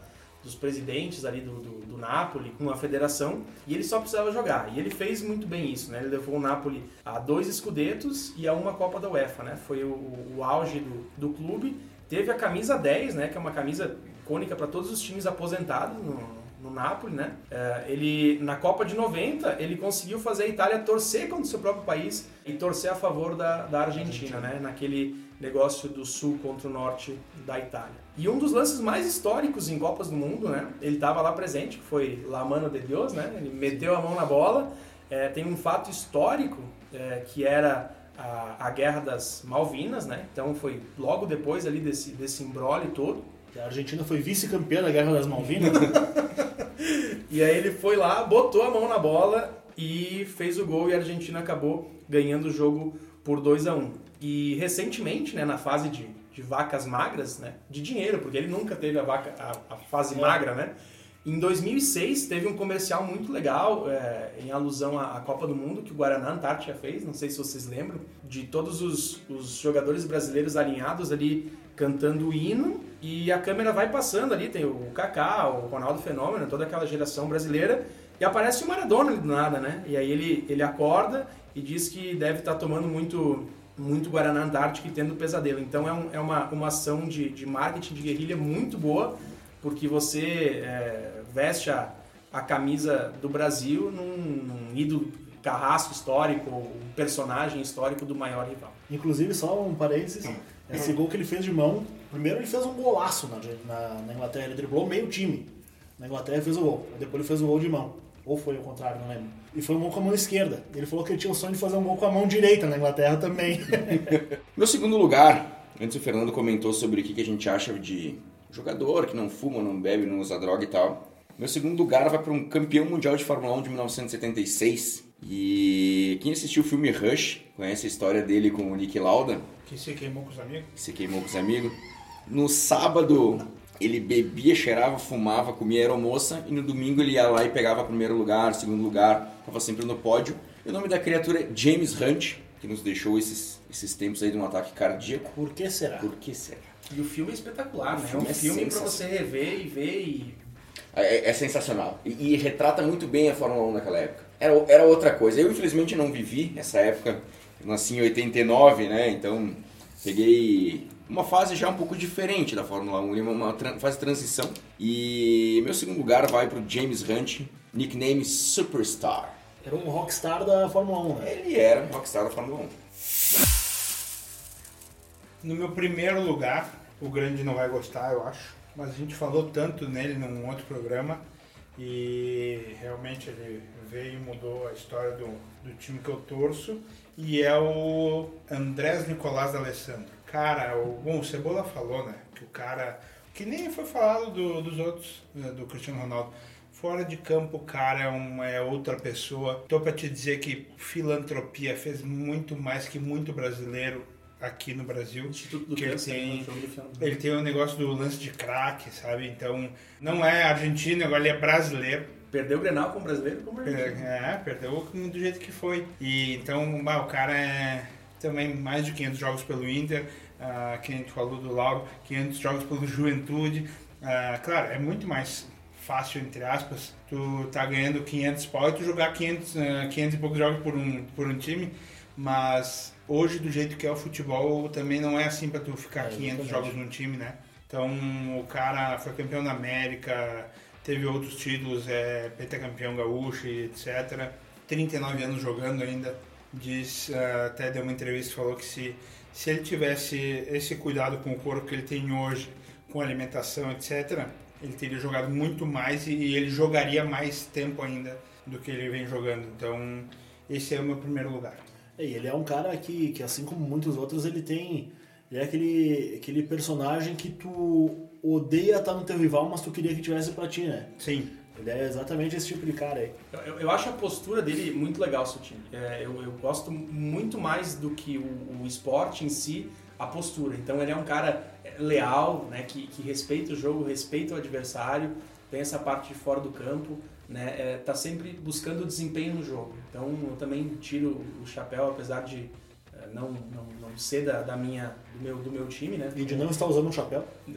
dos presidentes ali do, do, do Napoli com a federação e ele só precisava jogar. E ele fez muito bem isso, né? Ele levou o Napoli a dois escudetos e a uma Copa da UEFA, né? Foi o, o auge do, do clube. Teve a camisa 10, né? Que é uma camisa icônica para todos os times aposentados no, no Napoli, né? É, ele, na Copa de 90, ele conseguiu fazer a Itália torcer contra o seu próprio país e torcer a favor da, da Argentina, né? Naquele negócio do sul contra o norte da Itália. E um dos lances mais históricos em Copas do Mundo, né? Ele estava lá presente, que foi La Mano de Deus, né? Ele meteu a mão na bola. É, tem um fato histórico é, que era a, a Guerra das Malvinas, né? Então foi logo depois ali desse, desse imbróglio todo. A Argentina foi vice-campeã da Guerra das Malvinas. (laughs) E aí ele foi lá, botou a mão na bola e fez o gol e a Argentina acabou ganhando o jogo por 2 a 1 E recentemente, né, na fase de, de vacas magras, né, de dinheiro, porque ele nunca teve a, vaca, a, a fase É. magra, né? Em 2006 teve um comercial muito legal é, em alusão à, à Copa do Mundo que o Guaraná Antártica fez, não sei se vocês lembram, de todos os, os jogadores brasileiros alinhados ali cantando o hino e a câmera vai passando ali, tem o Kaká, o Ronaldo Fenômeno, toda aquela geração brasileira e aparece o Maradona ali do nada, né? E aí ele, ele acorda e diz que deve estar tomando muito muito Guaraná Antártica e tendo pesadelo. Então é, um- é uma, uma ação de, de marketing de guerrilha muito boa, porque você é, veste a, a camisa do Brasil num, num ídolo carrasco histórico, um personagem histórico do maior rival. Inclusive, só um parênteses, esse gol que ele fez de mão, primeiro ele fez um golaço na, na, na Inglaterra, ele driblou meio time. Na Inglaterra ele fez o gol, depois ele fez o gol de mão. Ou foi o contrário, não lembro. E foi um gol com a mão esquerda. Ele falou que ele tinha o sonho de fazer um gol com a mão direita na Inglaterra também. (laughs) Meu segundo lugar, antes o Fernando comentou sobre o que que a gente acha de jogador que não fuma, não bebe, não usa droga e tal. Meu segundo lugar vai para um campeão mundial de Fórmula 1 de 1976. E quem assistiu o filme Rush conhece a história dele com o Nick Lauda, Que se queimou com os amigos. que se queimou com os amigos. No sábado ele bebia, cheirava, fumava, comia aeromoça e no domingo ele ia lá e pegava primeiro lugar, segundo lugar, estava sempre no pódio. E o nome da criatura é James Hunt, que nos deixou esses, esses tempos aí de um ataque cardíaco. Por que será? Por que será? E o filme é espetacular, O né? filme é um é filme pra sensacional. você rever e ver e É, é sensacional. E, e retrata muito bem a Fórmula 1 naquela época. Era, era outra coisa. Eu, infelizmente, não vivi essa época. Eu nasci em 89, né? Então, Peguei uma fase já um pouco diferente da Fórmula 1, uma, uma tra- fase de transição. E meu segundo lugar vai pro James Hunt, nickname Superstar. Era um rockstar da Fórmula 1, né? Ele era um rockstar da Fórmula 1. No meu primeiro lugar, o grande não vai gostar, eu acho. Mas a gente falou tanto nele num outro programa e realmente ele veio e mudou a história do, do time que eu torço. E é o Andrés Nicolás D'Alessandro. Cara, o, bom, o Cebola falou, né? Que o cara. Que nem foi falado do- dos outros, né, do Cristiano Ronaldo. Fora de campo, o cara é, uma, é outra pessoa. Tô pra te dizer que filantropia fez muito mais que muito brasileiro aqui no Brasil. Instituto do que ele Câncer, tem, ele tem o negócio do lance de craque, sabe? Então, não é argentino, agora ele é brasileiro. Perdeu o Grenal com o brasileiro como argentino. É, perdeu do jeito que foi. E então, bah, o cara é também mais de 500 jogos pelo Inter, ah, que a gente falou do Lauro, 500 jogos pelo Juventude. Ah, claro, é muito mais fácil, entre aspas, tu tá ganhando 500 pau e tu jogar 500, ah, 500 e poucos jogos por um, por um time, mas hoje, do jeito que é o futebol, também não é assim pra tu ficar É, 500 exatamente. jogos num time, né? Então, o cara foi campeão da América, teve outros títulos, é, pentacampeão gaúcho etc. 39 anos jogando ainda. Diz, ah, até deu uma entrevista falou que se, se ele tivesse esse cuidado com o corpo que ele tem hoje, com alimentação, etc., ele teria jogado muito mais e, e ele jogaria mais tempo ainda do que ele vem jogando. Então, esse é o meu primeiro lugar. E ele é um cara que, que assim como muitos outros, ele tem. Ele é aquele, aquele personagem que tu odeia estar no teu rival, mas tu queria que tivesse pra ti, né? Sim, Ele é exatamente esse tipo de cara aí. Eu, eu- acho a postura dele muito legal, Sutil. É, eu, eu gosto muito mais do que o, o esporte em si, a postura. Então ele é um cara é, leal, né, que, que respeita o jogo, respeita o adversário, tem essa parte de fora do campo, né, é, tá sempre buscando desempenho no jogo. Então eu também tiro o chapéu, apesar de não, não, não ser da, da minha, do, meu, do meu time, né? E de não estar usando um chapéu. (laughs)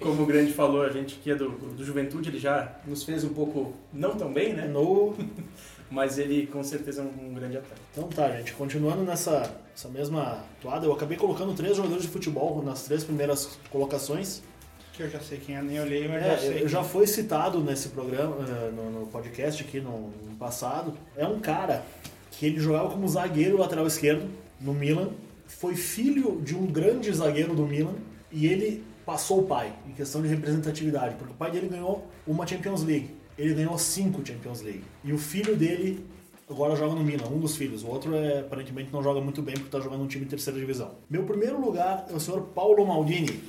Como o Grande falou, a gente que é do, do Juventude, ele já nos fez um pouco não tão bem, né? No... (laughs) Mas ele com certeza é um, um grande atleta. Então tá, gente. Continuando nessa essa mesma toada, eu acabei colocando três jogadores de futebol nas três primeiras colocações. que eu já sei quem é, nem olhei, mas É, já sei. eu- já foi citado nesse programa, eh, no, no podcast aqui no, no passado. É um cara que ele jogava como zagueiro lateral esquerdo no Milan, foi filho de um grande zagueiro do Milan e ele passou o pai em questão de representatividade, porque o pai dele ganhou uma Champions League, ele ganhou cinco Champions League e o filho dele agora joga no Milan, um dos filhos, o outro é, aparentemente não joga muito bem porque está jogando um time de terceira divisão. Meu primeiro lugar é o senhor Paulo Maldini,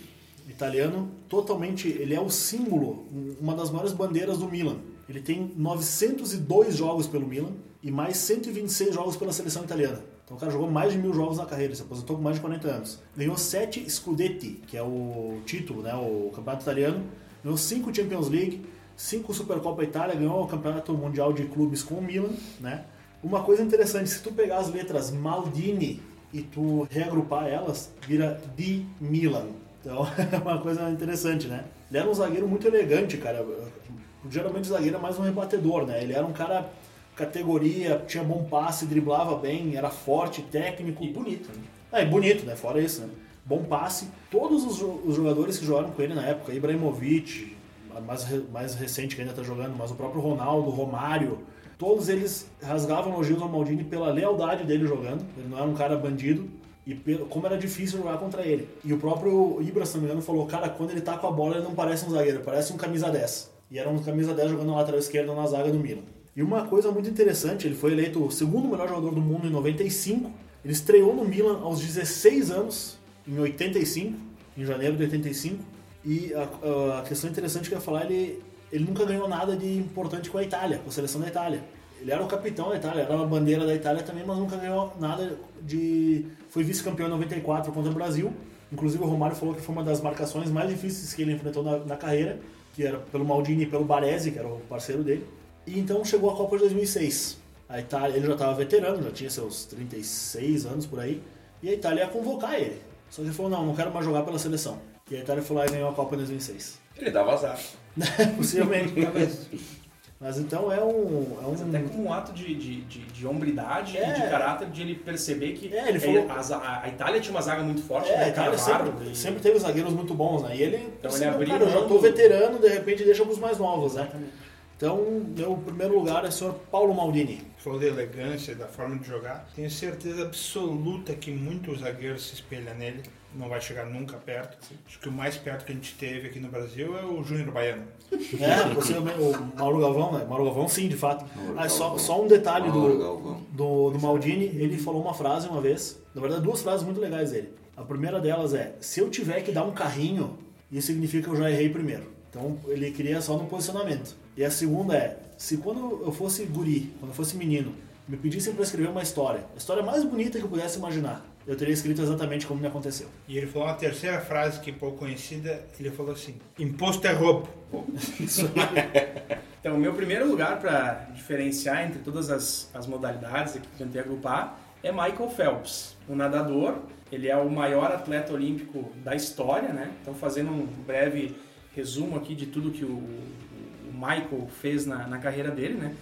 italiano, totalmente, ele é o símbolo, uma das maiores bandeiras do Milan. Ele tem 902 jogos pelo Milan e mais 126 jogos pela seleção italiana. Então o cara jogou mais de mil jogos na carreira, se aposentou com mais de 40 anos. Ganhou 7 Scudetti, que é o título, né, o campeonato italiano. Ganhou 5 Champions League, 5 Supercopa Itália, ganhou o campeonato mundial de clubes com o Milan, né? Uma coisa interessante, se tu pegar as letras Maldini e tu reagrupar elas, vira Di Milan. Então (laughs) é uma coisa interessante, né? Ele era um zagueiro muito elegante, cara. Geralmente o zagueiro é mais um rebatedor, né? Ele era um cara categoria, tinha bom passe, driblava bem, era forte, técnico. E bonito, né? É, bonito, né? Fora isso, né? Bom passe. Todos os, os jogadores que jogaram com ele na época, Ibrahimovic, mais, mais recente que ainda tá jogando, mas o próprio Ronaldo, Romário, todos eles rasgavam elogios ao Maldini pela lealdade dele jogando. Ele não era um cara bandido. E pelo- como era difícil jogar contra ele. E o próprio Ibra, se não me engano, falou: Cara, quando ele tá com a bola, ele não parece um zagueiro, parece um camisa 10. E era um camisa 10 jogando na lateral esquerda na zaga do Milan. E uma coisa muito interessante: ele foi eleito o segundo melhor jogador do mundo em 95. Ele estreou no Milan aos 16 anos, em 85, em janeiro de 85. E a, a questão interessante que eu ia falar, ele, ele nunca ganhou nada de importante com a Itália, com a seleção da Itália. Ele era o capitão da Itália, era a bandeira da Itália também, mas nunca ganhou nada de. Foi vice-campeão em 94 contra o Brasil. Inclusive o Romário falou que foi uma das marcações mais difíceis que ele enfrentou na, na carreira, que era pelo Maldini e pelo Baresi, que era o parceiro dele. E então chegou a Copa de 2006. A Itália, ele já estava veterano, já tinha seus 36 anos por aí, e a Itália ia convocar ele. Só que ele falou: não, não quero mais jogar pela seleção. E a Itália foi lá e ganhou a Copa em 2006. Ele dava azar. (laughs) Possivelmente. Talvez. Mas então é um. É um... Mas até como um ato de, de, de, de hombridade É. e de caráter de ele perceber que É, ele falou- a, a Itália tinha uma zaga muito forte, É, né? sempre, e- sempre teve zagueiros muito bons, né? E ele, Então ele abriu cara, eu já tô veterano, de repente deixa pros mais novos, né? Então, meu primeiro lugar é o senhor Paulo Maldini. Falou da elegância, da forma de jogar. Tenho certeza absoluta que muitos zagueiros se espelham nele. Não vai chegar nunca perto. Acho que o mais perto que a gente teve aqui no Brasil é o Júnior Baiano. É, possivelmente, o Mauro Galvão, né? Mauro Galvão, sim, de fato. Mauro Ah, só, só um detalhe Mauro do, Galvão. do, do Maldini, ele falou uma frase uma vez, na verdade duas frases muito legais dele. A primeira delas é, se eu tiver que dar um carrinho, isso significa que eu já errei primeiro. Então ele queria só no posicionamento. E a segunda é, se quando eu fosse guri, quando eu fosse menino, me pedissem para escrever uma história, a história mais bonita que eu pudesse imaginar, eu teria escrito exatamente como me aconteceu. E ele falou uma terceira frase que é pouco conhecida. Ele falou assim: Imposto é roubo. Isso. (laughs) Então, o meu primeiro lugar para diferenciar entre todas as, as modalidades aqui que eu tentei agrupar é Michael Phelps, um nadador. Ele é o maior atleta olímpico da história, né? Então, fazendo um breve resumo aqui de tudo que o Michael fez na, na carreira dele, né?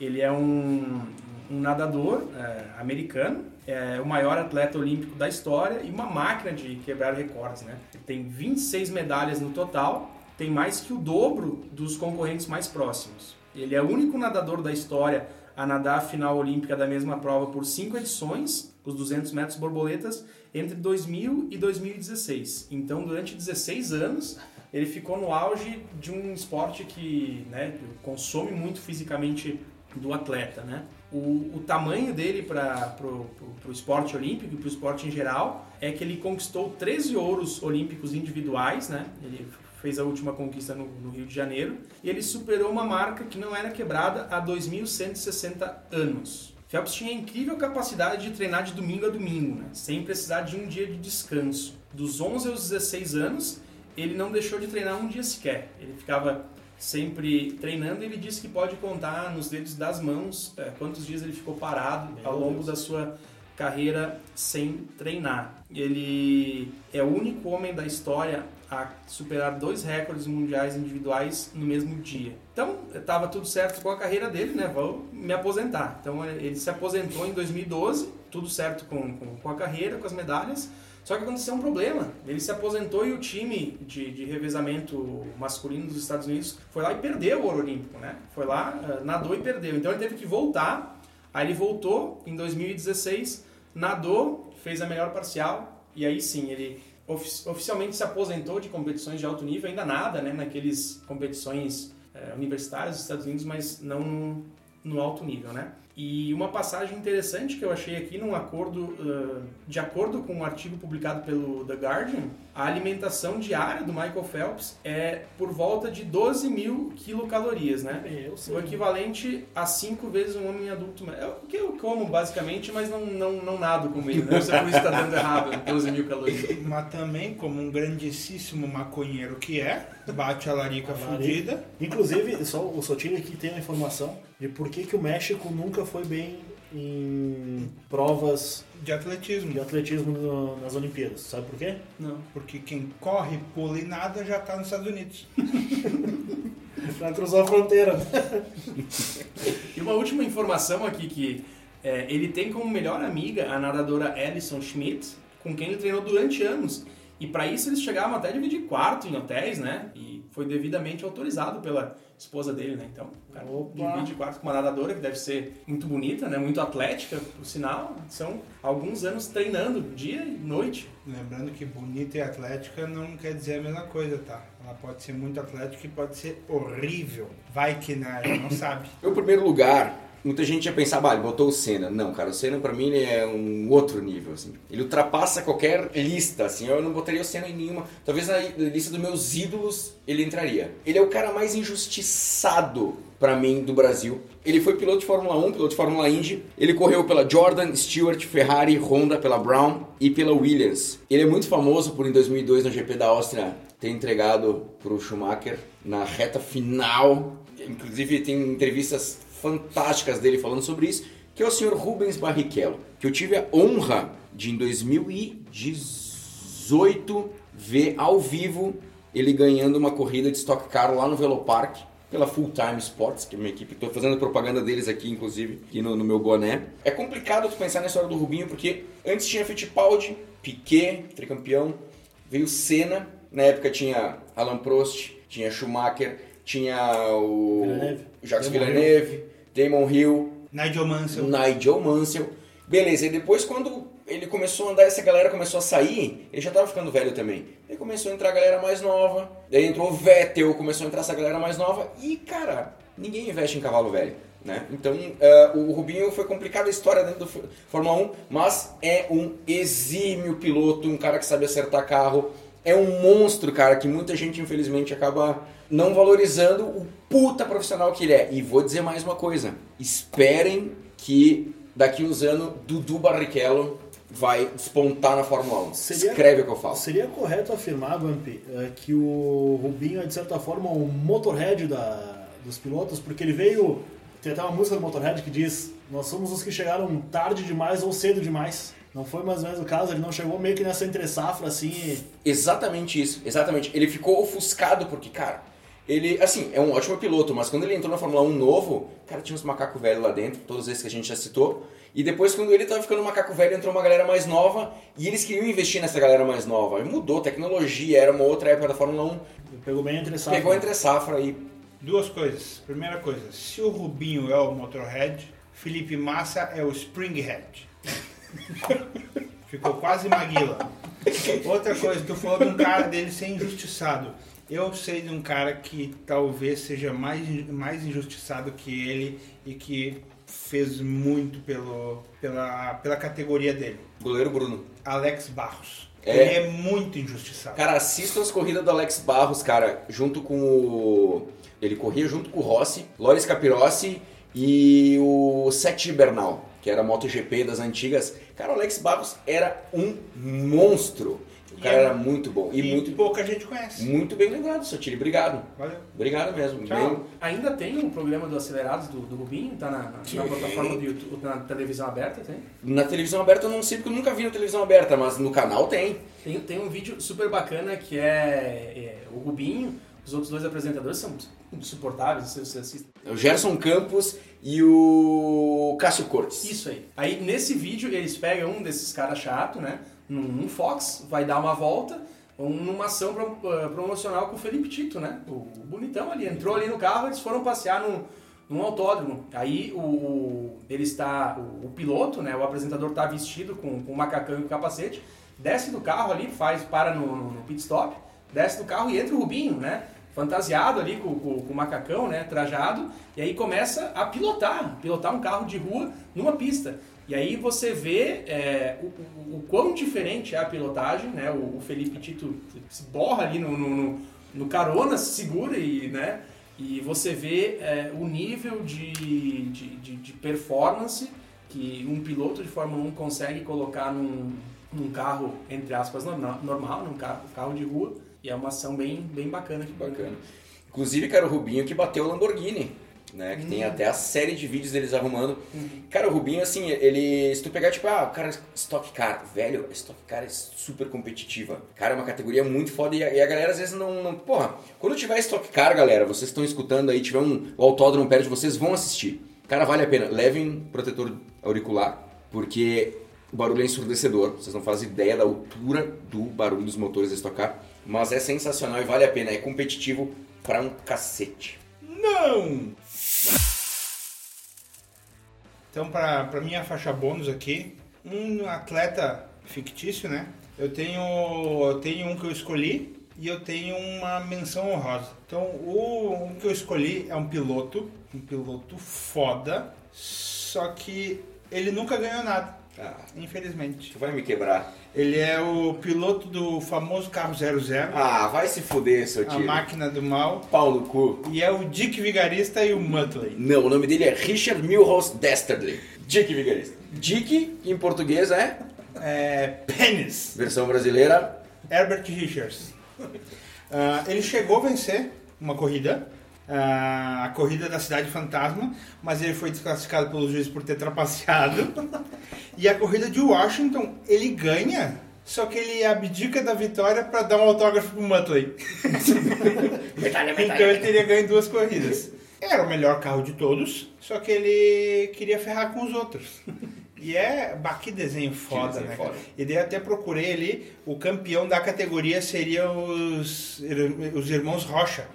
Ele é um, um nadador é, americano, é o maior atleta olímpico da história e uma máquina de quebrar recordes, né? Ele tem 26 medalhas no total, tem mais que o dobro dos concorrentes mais próximos. Ele é o único nadador da história a nadar a final olímpica da mesma prova por cinco edições, os 200 metros borboletas, entre 2000 e 2016. Então, durante 16 anos, ele ficou no auge de um esporte que né, consome muito fisicamente do atleta. Né? O, o tamanho dele para o esporte olímpico e para o esporte em geral é que ele conquistou 13 ouros olímpicos individuais, né? ele fez a última conquista no, no, Rio de Janeiro, e ele superou uma marca que não era quebrada há 2.160 anos. Phelps tinha incrível capacidade de treinar de domingo a domingo, né? sem precisar de um dia de descanso. Dos 11 aos 16 anos, ele não deixou de treinar um dia sequer. Ele ficava sempre treinando e ele disse que pode contar nos dedos das mãos é, quantos dias ele ficou parado Meu ao longo Deus. da sua carreira sem treinar. Ele é o único homem da história a superar dois recordes mundiais individuais no mesmo dia. Então, estava tudo certo com a carreira dele, né? Vou me aposentar. Então, ele se aposentou em 2012, tudo certo com, com, com a carreira, com as medalhas. Só que aconteceu um problema. Ele se aposentou e o time de, de revezamento masculino dos Estados Unidos foi lá e perdeu o ouro olímpico, né? Foi lá, uh, nadou e perdeu. Então ele teve que voltar. Aí ele voltou em 2016, nadou, fez a melhor parcial e aí sim ele ofi oficialmente se aposentou de competições de alto nível. Ainda nada, né? Naqueles competições uh, universitárias dos Estados Unidos, mas não no, no alto nível, né? E uma passagem interessante que eu achei aqui num acordo, uh, de acordo com um artigo publicado pelo The Guardian, a alimentação diária do Michael Phelps é por volta de 12 mil quilocalorias, né? Eu sei. O equivalente a 5 vezes um homem adulto. É o que eu como, basicamente, mas não, não, não nado com ele. Né? Não sei por isso está dando errado 12 mil calorias. Mas também, como um grandíssimo maconheiro que é, bate a larica A fudida. Inclusive, só o Sotile aqui tem a informação de por que, que o México nunca foi bem em provas De atletismo. de atletismo no- nas Olimpíadas. Sabe por quê? Não. Porque quem corre, pula e nada já tá nos Estados Unidos. (laughs) Pra cruzar a fronteira. (laughs) E uma última informação aqui que é, ele tem como melhor amiga a nadadora Alison Schmidt, com quem ele treinou durante anos. E para isso eles chegavam até a dividir quarto em hotéis, né? E foi devidamente autorizado pela esposa dele, né? Então, o cara Opa. divide quarto com uma nadadora que deve ser muito bonita, né? Muito atlética, por sinal. São alguns anos treinando, dia e noite. Lembrando que bonita e atlética não quer dizer a mesma coisa, tá? Ela pode ser muito atlética e pode ser horrível. Vai que na, não sabe. Meu primeiro lugar, muita gente ia pensar, bah, ele botou o Senna. Não, cara, o Senna pra mim ele é um outro nível, assim. Ele ultrapassa qualquer lista, assim. Eu não botaria o Senna em nenhuma. Talvez na lista dos meus ídolos ele entraria. Ele é o cara mais injustiçado pra mim do Brasil. Ele foi piloto de Fórmula 1, piloto de Fórmula Indy. Ele correu pela Jordan, Stewart, Ferrari, Honda, pela Brown e pela Williams. Ele é muito famoso por em 2002 no GP da Áustria ter entregado pro Schumacher na reta final. Inclusive tem entrevistas fantásticas dele falando sobre isso, que é o senhor Rubens Barrichello, que eu tive a honra de em 2018 ver ao vivo ele ganhando uma corrida de Stock Car lá no Velopark. pela Full Time Sports, que é uma equipe, estou fazendo propaganda deles aqui, inclusive, aqui no, no, meu boné. É complicado tu pensar na história do Rubinho, porque antes tinha Fittipaldi, Piquet, tricampeão, veio Senna, na época tinha Alan Prost, tinha Schumacher, tinha o Villeneuve. Jacques Villeneuve, Damon Hill, Nigel Mansell. Nigel Mansell. Beleza, e depois quando ele começou a andar, essa galera começou a sair, ele já tava ficando velho também. Aí começou a entrar a galera mais nova, daí entrou o Vettel, começou a entrar essa galera mais nova, e cara, ninguém investe em cavalo velho. Né? Então, uh, o Rubinho foi complicada a história dentro do Fórmula 1, mas é um exímio piloto, um cara que sabe acertar carro, é um monstro, cara, que muita gente infelizmente acaba não valorizando o puta profissional que ele é. E vou dizer mais uma coisa: esperem que daqui uns anos Dudu Barrichello vai despontar na Fórmula 1. Seria- Escreve o que eu falo. Seria correto afirmar, Bumpy, eh, que o Rubinho é de certa forma o motorhead da, dos pilotos, porque ele veio. Tem até uma música do Motorhead que diz: Nós somos os que chegaram tarde demais ou cedo demais. Não foi mais ou menos o caso, ele não chegou meio que nessa entre safra assim. e- Exatamente isso, exatamente. Ele ficou ofuscado porque, cara, ele, assim, é um ótimo piloto, mas quando ele entrou na Fórmula 1 novo, cara, tinha uns macacos velhos lá dentro, todos esses que a gente já citou. E depois, quando ele tava ficando macaco velho, entrou uma galera mais nova e eles queriam investir nessa galera mais nova. E mudou, tecnologia, era uma outra época da Fórmula 1. Pegou bem entre safra. Pegou entre safra e Duas coisas. Primeira coisa, se o Rubinho é o Motorhead, Felipe Massa é o Springhead. (laughs) Ficou quase Maguila. Outra coisa, tu falou de um cara dele ser injustiçado. Eu sei de um cara que talvez seja mais, mais injustiçado que ele e que fez muito pelo, pela, pela categoria dele. goleiro Bruno. Alex Barros. É. Ele é muito injustiçado. Cara, assistam as corridas do Alex Barros, cara, junto com o. Ele corria junto com o Rossi, Loris Capirossi e o Sete Bernal, que era a MotoGP das antigas. Cara, o Alex Barros era um monstro. O cara era muito bom. E, E muito, pouca gente conhece. muito bem lembrado, Sotiri. Obrigado. Valeu. Obrigado mesmo. Bem- Ainda tem um programa do Acelerados do, do Rubinho? Tá na, na, plataforma do YouTube, na televisão aberta, tem? Na televisão aberta eu não sei porque eu nunca vi na televisão aberta, mas no canal tem. Tem, tem um vídeo super bacana que é, é o Rubinho, os outros dois apresentadores são insuportáveis, se você assiste. O Gerson Campos e o Cássio Cortes. Isso aí. Aí nesse vídeo eles pegam um desses caras chato, né? Num, num Fox, vai dar uma volta, um- numa ação eh, promocional com o Felipe Tito, né? O, bonitão ali. Entrou ali no carro, eles foram passear num, num autódromo. Aí o, ele está. O, o piloto, né? O apresentador tá vestido com, com macacão e o capacete, desce do carro ali, faz, para no- no pit stop, desce do carro e entra o Rubinho, né? Fantasiado ali com, com- com o macacão, né? Trajado, e aí começa a pilotar, pilotar um carro de rua numa pista. E aí você vê é, o, o- o quão diferente é a pilotagem, né? O, o Felipe Tito se borra ali no, no, no- carona, se segura e, né? E você vê é, o nível de, de, de- de performance que um piloto de Fórmula 1 consegue colocar num, num carro, entre aspas, normal, normal num carro, carro de rua. E é uma ação bem, bem bacana. Que Bacana. Inclusive, cara, o Rubinho que bateu o Lamborghini, né? Que tem até a série de vídeos deles arrumando. Cara, o Rubinho, assim, ele... Se tu pegar, tipo, ah, cara, Stock Car. Velho, Stock Car é super competitiva. Cara, é uma categoria muito foda e a, e a galera às vezes não, não... Porra, quando tiver Stock Car, galera, vocês estão escutando aí, tiver um o autódromo perto de vocês, vão assistir. Cara, vale a pena. Levem protetor auricular, porque o barulho é ensurdecedor. Vocês não fazem ideia da altura do barulho dos motores da Stock Car. Mas é sensacional e vale a pena. É competitivo pra um cacete. Não! Então, para pra minha faixa bônus aqui, um atleta fictício, né? Eu tenho, eu tenho um que eu escolhi e eu tenho uma menção honrosa. Então, o um que eu escolhi é um piloto, um piloto foda, só que ele nunca ganhou nada, Ah, infelizmente. tu vai me quebrar. Ele é o piloto do famoso carro 00, Ah, vai se fuder, seu a tio. máquina do mal, Pau no cu. e é o Dick Vigarista e o Muttley. Não, o nome dele é Richard Milhouse Dastardly. Dick Vigarista. Dick, em português, é É, Pênis. versão brasileira. Herbert Richards. (laughs) Ah, ele chegou a vencer uma corrida, a corrida da Cidade Fantasma, mas ele foi desclassificado pelos juízes por ter trapaceado. (laughs) e a corrida de Washington, ele ganha só que ele abdica da vitória para dar um autógrafo pro Muttley. (laughs) então ele teria ganho duas corridas. Era o melhor carro de todos, só que ele queria ferrar com os outros. E é. Bah, que desenho foda, desenho né? foda. E daí até procurei ali, o campeão da categoria seria os, os irmãos Rocha,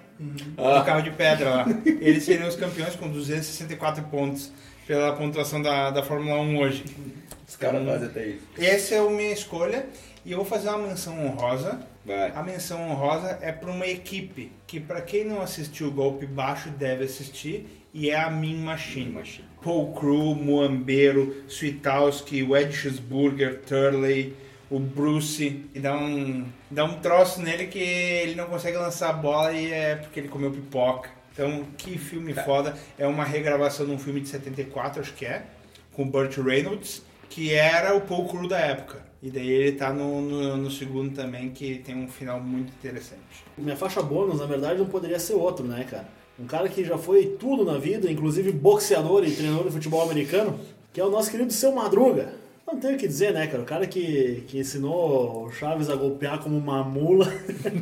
Ah. do carro de pedra lá. Eles seriam os campeões com 264 pontos pela pontuação da, da Fórmula 1 hoje. Os caras fazem até isso. Essa é a minha escolha e eu vou fazer uma menção honrosa. Vai. A menção honrosa é para uma equipe que, para quem não assistiu o Golpe Baixo, deve assistir e é a Min Machine. Machine. Paul Crew, Muambeiro, Switalski, Ed Schussburger, Turley, o Bruce. E dá um, dá um troço nele que ele não consegue lançar a bola e é porque ele comeu pipoca. Então, que filme foda. É uma regravação de um filme de 74, acho que é, com o Burt Reynolds, que era o Paul Crew da época. E daí ele tá no, no, no segundo também, que tem um final muito interessante. Minha faixa bônus, na verdade, não poderia ser outro, né, cara? Um cara que já foi tudo na vida, inclusive boxeador e treinador de futebol americano, que é o nosso querido Seu Madruga. Não tenho o que dizer, né, cara? O cara que, que ensinou o Chaves a golpear como uma mula.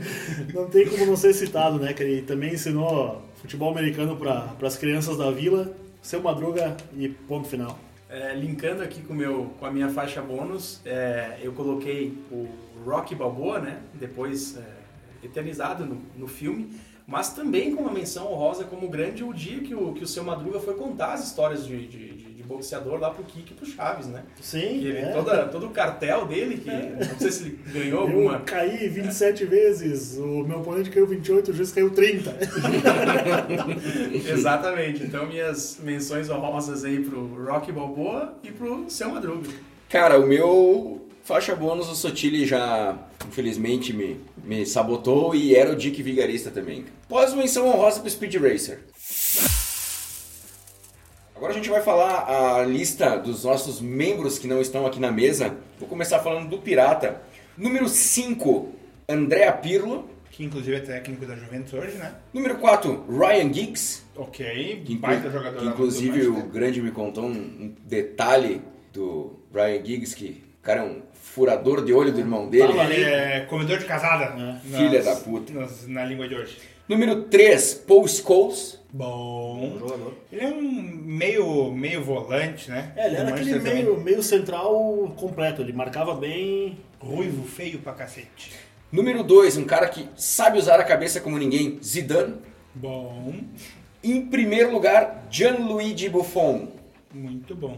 (laughs) não tem como não ser citado, né, cara? E também ensinou futebol americano para as crianças da vila. Seu Madruga e ponto final. É, linkando aqui com, meu, com a minha faixa bônus, é, eu coloquei o Rock Balboa, né? Depois é, eternizado no, no filme, mas também com uma menção honrosa como grande o dia que o, que o seu Madruga foi contar as histórias de, de- de boxeador lá pro Kiki e pro Chaves, né? Sim, E ele, é. toda, todo o cartel dele, que não sei se ele ganhou Eu alguma. caí 27 vezes, o meu oponente caiu 28, o juiz caiu 30. (laughs) Exatamente. Então minhas menções honrosas aí pro Rock Balboa e pro seu Madruga. Cara, o meu faixa bônus, o Sotile já, infelizmente, me, me sabotou e era o Dick Vigarista também. Pós menção honrosa pro Speed Racer. Agora a gente vai falar a lista dos nossos membros que não estão aqui na mesa. Vou começar falando do Pirata. Número 5, Andrea Pirlo. Que inclusive é técnico da Juventus hoje, né? Número 4, Ryan Giggs. Ok, Que, baita jogador. que inclusive o grande me contou um, um detalhe do Ryan Giggs, que o cara é um furador de olho do irmão dele. Ele é comedor de casada. É. Filha da puta. nas- na língua de hoje. Número 3, Paul Scholes. Bom. jogador. Ele é um meio, meio volante, né? É, ele era Do aquele meio, meio central completo, ele marcava bem. Ruivo, feio pra cacete. Número 2, um cara que sabe usar a cabeça como ninguém, Zidane. Bom. Em primeiro lugar, Gianluigi Buffon. Muito bom.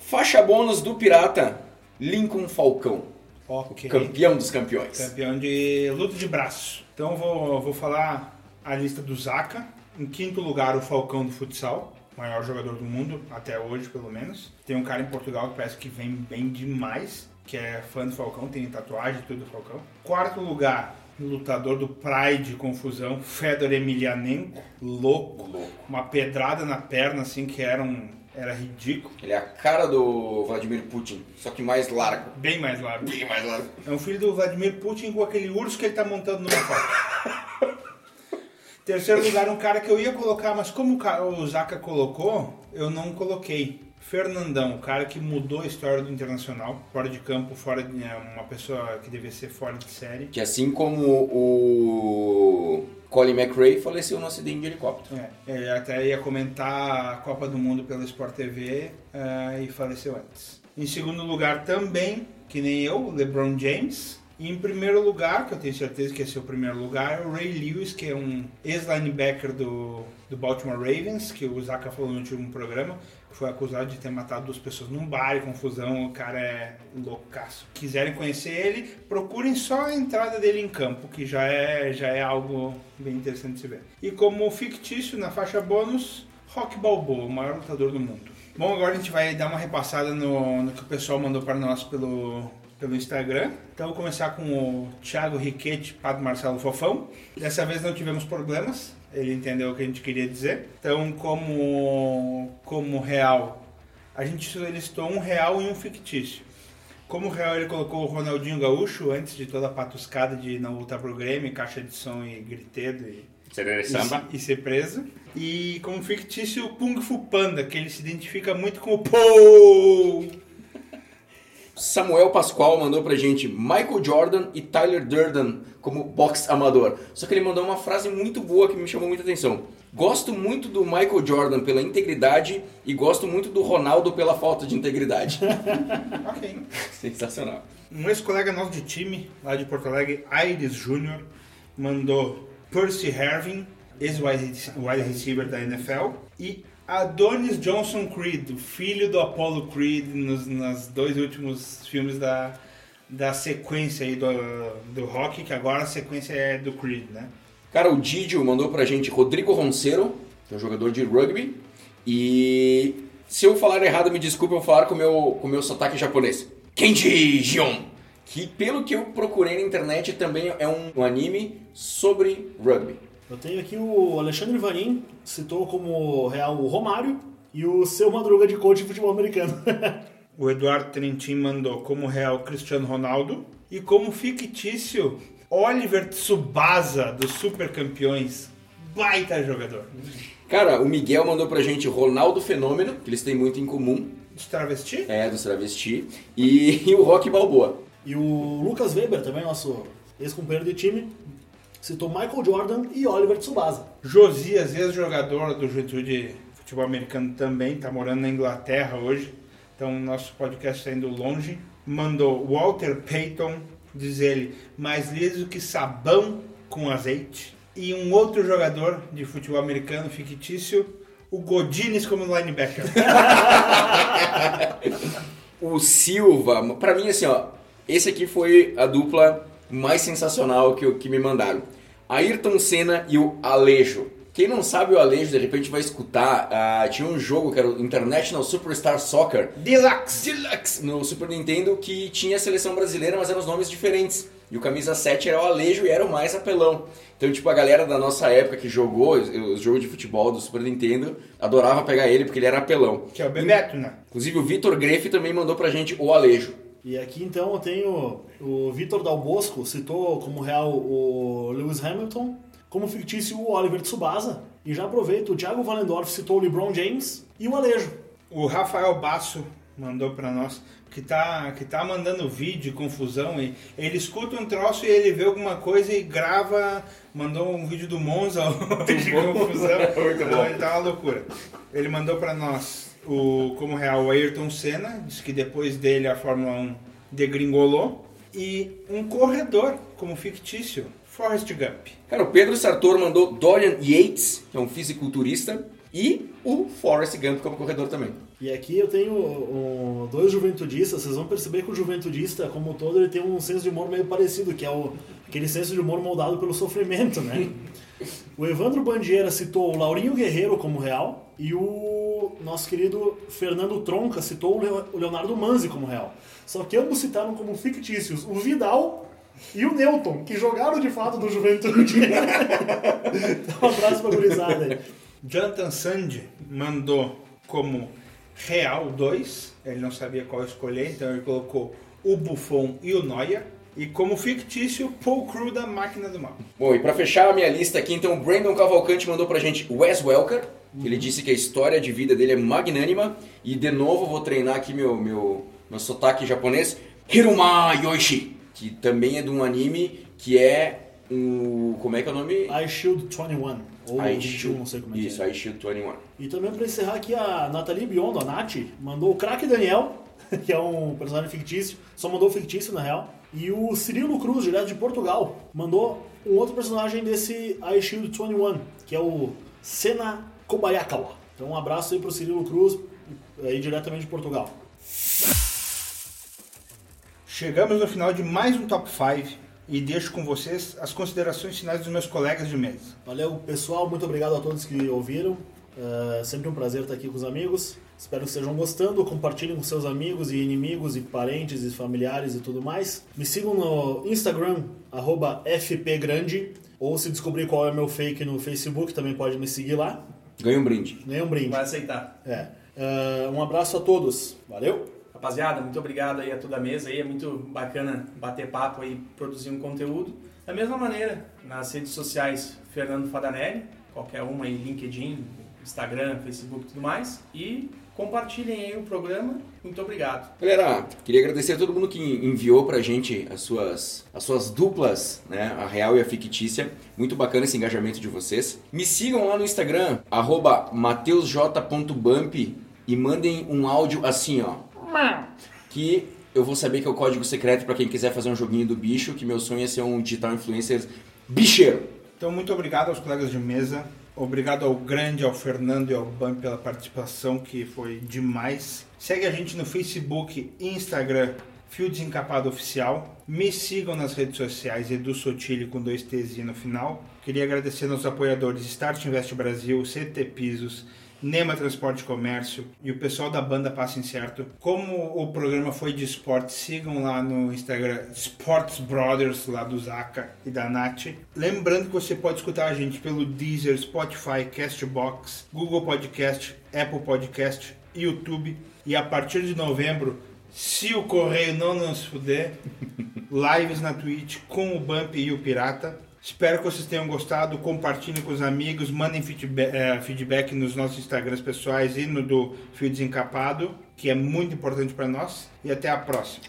Faixa bônus do Pirata, Lincoln Falcão. Ok. Campeão dos campeões. Campeão de luta de braço. Então eu vou, vou falar a lista do Zaca. Em quinto lugar, o Falcão do futsal. Maior jogador do mundo, até hoje pelo menos. Tem um cara em Portugal que parece que vem bem demais, que é fã do Falcão, tem tatuagem e tudo do Falcão. Quarto lugar, lutador do Pride Confusão, Fedor Emelianenko, louco. Louco. Uma pedrada na perna, assim, que era um. Era ridículo. Ele é a cara do Vladimir Putin, só que mais largo. Bem mais largo. Bem mais largo. É um filho do Vladimir Putin com aquele urso que ele tá montando numa foto. (laughs) Terceiro lugar, um cara que eu ia colocar, mas como o Zaca colocou, eu não coloquei. Fernandão, o cara que mudou a história do Internacional, fora de campo, fora de é, uma pessoa que devia ser fora de série. Que assim como o Colin McRae faleceu no acidente de helicóptero. É, ele até ia comentar a Copa do Mundo pela Sport TV eh, e faleceu antes. Em segundo lugar também, que nem eu, LeBron James. E em primeiro lugar, que eu tenho certeza que esse é o primeiro lugar, é o Ray Lewis, que é um ex-linebacker do, do Baltimore Ravens, que o Zaka falou no último programa, foi acusado de ter matado duas pessoas num bar confusão, o cara é loucaço. Quiserem conhecer ele, procurem só a entrada dele em campo, que já é, já é algo bem interessante de se ver. E como fictício, na faixa bônus, Rock Balboa, o maior lutador do mundo. Bom, agora a gente vai dar uma repassada no, no que o pessoal mandou para nós pelo, pelo Instagram. Então, vou começar com o Thiago Riquete, Padre Marcelo Fofão. Dessa vez não tivemos problemas, ele entendeu o que a gente queria dizer. Então, como, como real, a gente listou um real e um fictício. Como real, ele colocou o Ronaldinho Gaúcho antes de toda a patuscada de não voltar pro Grêmio, caixa de som e gritedo e e, e ser preso. E como fictício, o Kung Fu Panda, que ele se identifica muito com o Pou. Samuel Pascoal mandou pra gente Michael Jordan e Tyler Durden como box amador. Só que ele mandou uma frase muito boa que me chamou muita atenção. Gosto muito do Michael Jordan pela integridade e gosto muito do Ronaldo pela falta de integridade. (laughs) Ok. Sensacional. Um ex-colega nosso de time, lá de Porto Alegre, Aires Júnior, mandou Percy Harvin, ex-wide receiver da NFL, e Adonis Johnson Creed, filho do Apollo Creed nos, nos dois últimos filmes da, da sequência aí do, do rock, que agora a sequência é do Creed, né? Cara, o Didio mandou pra gente Rodrigo Roncero, que é um jogador de rugby. E se eu falar errado, me desculpe, eu vou falar com o meu, com o meu sotaque japonês. Kenji Jion. Que pelo que eu procurei na internet também é um, um anime sobre rugby. Eu tenho aqui o Alexandre Vanin, citou como real o Romário e o seu Madruga de coach de futebol americano. (laughs) O Eduardo Trentin mandou como real Cristiano Ronaldo e como fictício Oliver Tsubasa dos Super Campeões. Baita jogador. Cara, o Miguel mandou pra gente Ronaldo Fenômeno, que eles têm muito em comum. De travesti? É, dos travesti. E, (laughs) e o Rock Balboa. e o Lucas Weber, também nosso ex-companheiro de time, citou Michael Jordan e Oliver Tsubasa. Josias, ex-jogador do Juventude Futebol Americano também, está morando na Inglaterra hoje. Então nosso podcast está indo longe. Mandou Walter Payton, diz ele, mais liso que sabão com azeite. E um outro jogador de futebol americano fictício, o Godines como linebacker. (laughs) O Silva, pra mim assim, ó, esse aqui foi a dupla mais sensacional que, eu- que me mandaram. Ayrton Senna e o Alejo. Quem não sabe o Alejo, de repente vai escutar, ah, tinha um jogo que era o International Superstar Soccer, Deluxe! Deluxe no Super Nintendo que tinha a seleção brasileira, mas eram os nomes diferentes. E o camisa 7 era o Alejo e era o mais apelão. Então, tipo, a galera da nossa época que jogou os os jogos de futebol do Super Nintendo adorava pegar ele porque ele era apelão. Que é o Bebeto, né? Inclusive o Vitor Greff também mandou pra gente o Alejo. E aqui então eu tenho o Vitor Dal Bosco, citou como real o Lewis Hamilton, como fictício o Oliver Tsubasa. E já aproveito, o Thiago Valendorf citou o LeBron James e o Alejo. O Rafael Basso mandou pra nós que tá, que tá mandando vídeo, confusão. E ele escuta um troço e ele vê alguma coisa e grava. Mandou um vídeo do Monza (laughs) (laughs) de confusão. Então, tá uma loucura. Ele mandou pra nós o, como real o Ayrton Senna, disse que depois dele a Fórmula 1 degringolou. E um corredor como fictício, Forrest Gump. Cara, o Pedro Sartor mandou Dorian Yates, que é um fisiculturista, e o Forrest Gump como corredor também. E aqui eu tenho um, dois juventudistas, vocês vão perceber que o juventudista, como um todo, ele tem um senso de humor meio parecido, que é o, aquele senso de humor moldado pelo sofrimento, né? O Evandro Bandieira citou o Laurinho Guerreiro como real e o nosso querido Fernando Tronca citou o Leo- o Leonardo Manzi como real. Só que ambos citaram como fictícios o Vidal e o Newton, que jogaram de fato do Juventude. (laughs) então, um abraço pra gurizada aí. Jonathan Sandy mandou como Real 2, ele não sabia qual escolher, então ele colocou o Buffon e o Neuer. E como fictício, Paul Crew da Máquina do Mal. Bom, e pra fechar a minha lista aqui, então, o Brandon Cavalcante mandou pra gente Wes Welker, que ele disse que a história de vida dele é magnânima, e de novo vou treinar aqui meu, meu, meu sotaque japonês, Hiruma Yoichi, que também é de um anime que é um... como é que é o nome? I Shield 21, ou I 21, Shield- não sei como é que Isso, é. I Shield 21. E também para encerrar aqui, a Nathalie Biondo, a Nath, mandou o craque Daniel, (laughs) que é um personagem fictício, só mandou o fictício na real. E o Cirilo Cruz, direto de Portugal, mandou um outro personagem desse I Shield 21, que é o Sena Kobayakawa. Então um abraço aí pro Cirilo Cruz, aí diretamente de Portugal. Chegamos no final de mais um Top 5 e deixo com vocês as considerações finais dos meus colegas de mesa. Valeu, pessoal. Muito obrigado a todos que ouviram. É sempre um prazer estar aqui com os amigos. Espero que estejam gostando. Compartilhem com seus amigos e inimigos e parentes e familiares e tudo mais. Me sigam no Instagram, arroba FPGrande. Ou se descobrir qual é o meu fake no Facebook, também pode me seguir lá. Ganha um brinde. Nenhum brinde. Vai aceitar. É. É, um abraço a todos. Valeu! Rapaziada, muito obrigado aí a toda a mesa aí, é muito bacana bater papo aí, produzir um conteúdo. Da mesma maneira, nas redes sociais, Fernando Fadanelli, qualquer uma aí, LinkedIn, Instagram, Facebook e tudo mais. E compartilhem aí o programa. Muito obrigado. Galera, queria agradecer a todo mundo que enviou pra gente as suas, as suas duplas, né? A real e a fictícia. Muito bacana esse engajamento de vocês. Me sigam lá no Instagram, arroba mateusj.bump e mandem um áudio assim, ó. Que eu vou saber que é o código secreto para quem quiser fazer um joguinho do bicho, que meu sonho é ser um digital influencer bicheiro. Então, muito obrigado aos colegas de mesa. Obrigado ao grande, ao Fernando e ao Bam pela participação, que foi demais. Segue a gente no Facebook e Instagram, Fio Desencapado Oficial. Me sigam nas redes sociais, Edu Sotile com dois T's no final. Queria agradecer aos apoiadores Start Invest Brasil, CT Pisos, Nema Transporte e Comércio e o pessoal da banda Passo Incerto. Como o programa foi de esporte, sigam lá no Instagram Sports Brothers, lá do Zaka e da Nath. Lembrando que você pode escutar a gente pelo Deezer, Spotify, Castbox, Google Podcast, Apple Podcast, YouTube. E a partir de novembro, se o correio não nos fuder, (laughs) lives na Twitch com o Bump e o Pirata. Espero que vocês tenham gostado. Compartilhem com os amigos, mandem feedback, eh, feedback nos nossos Instagrams pessoais e no do Fio Desencapado, que é muito importante para nós. E até a próxima.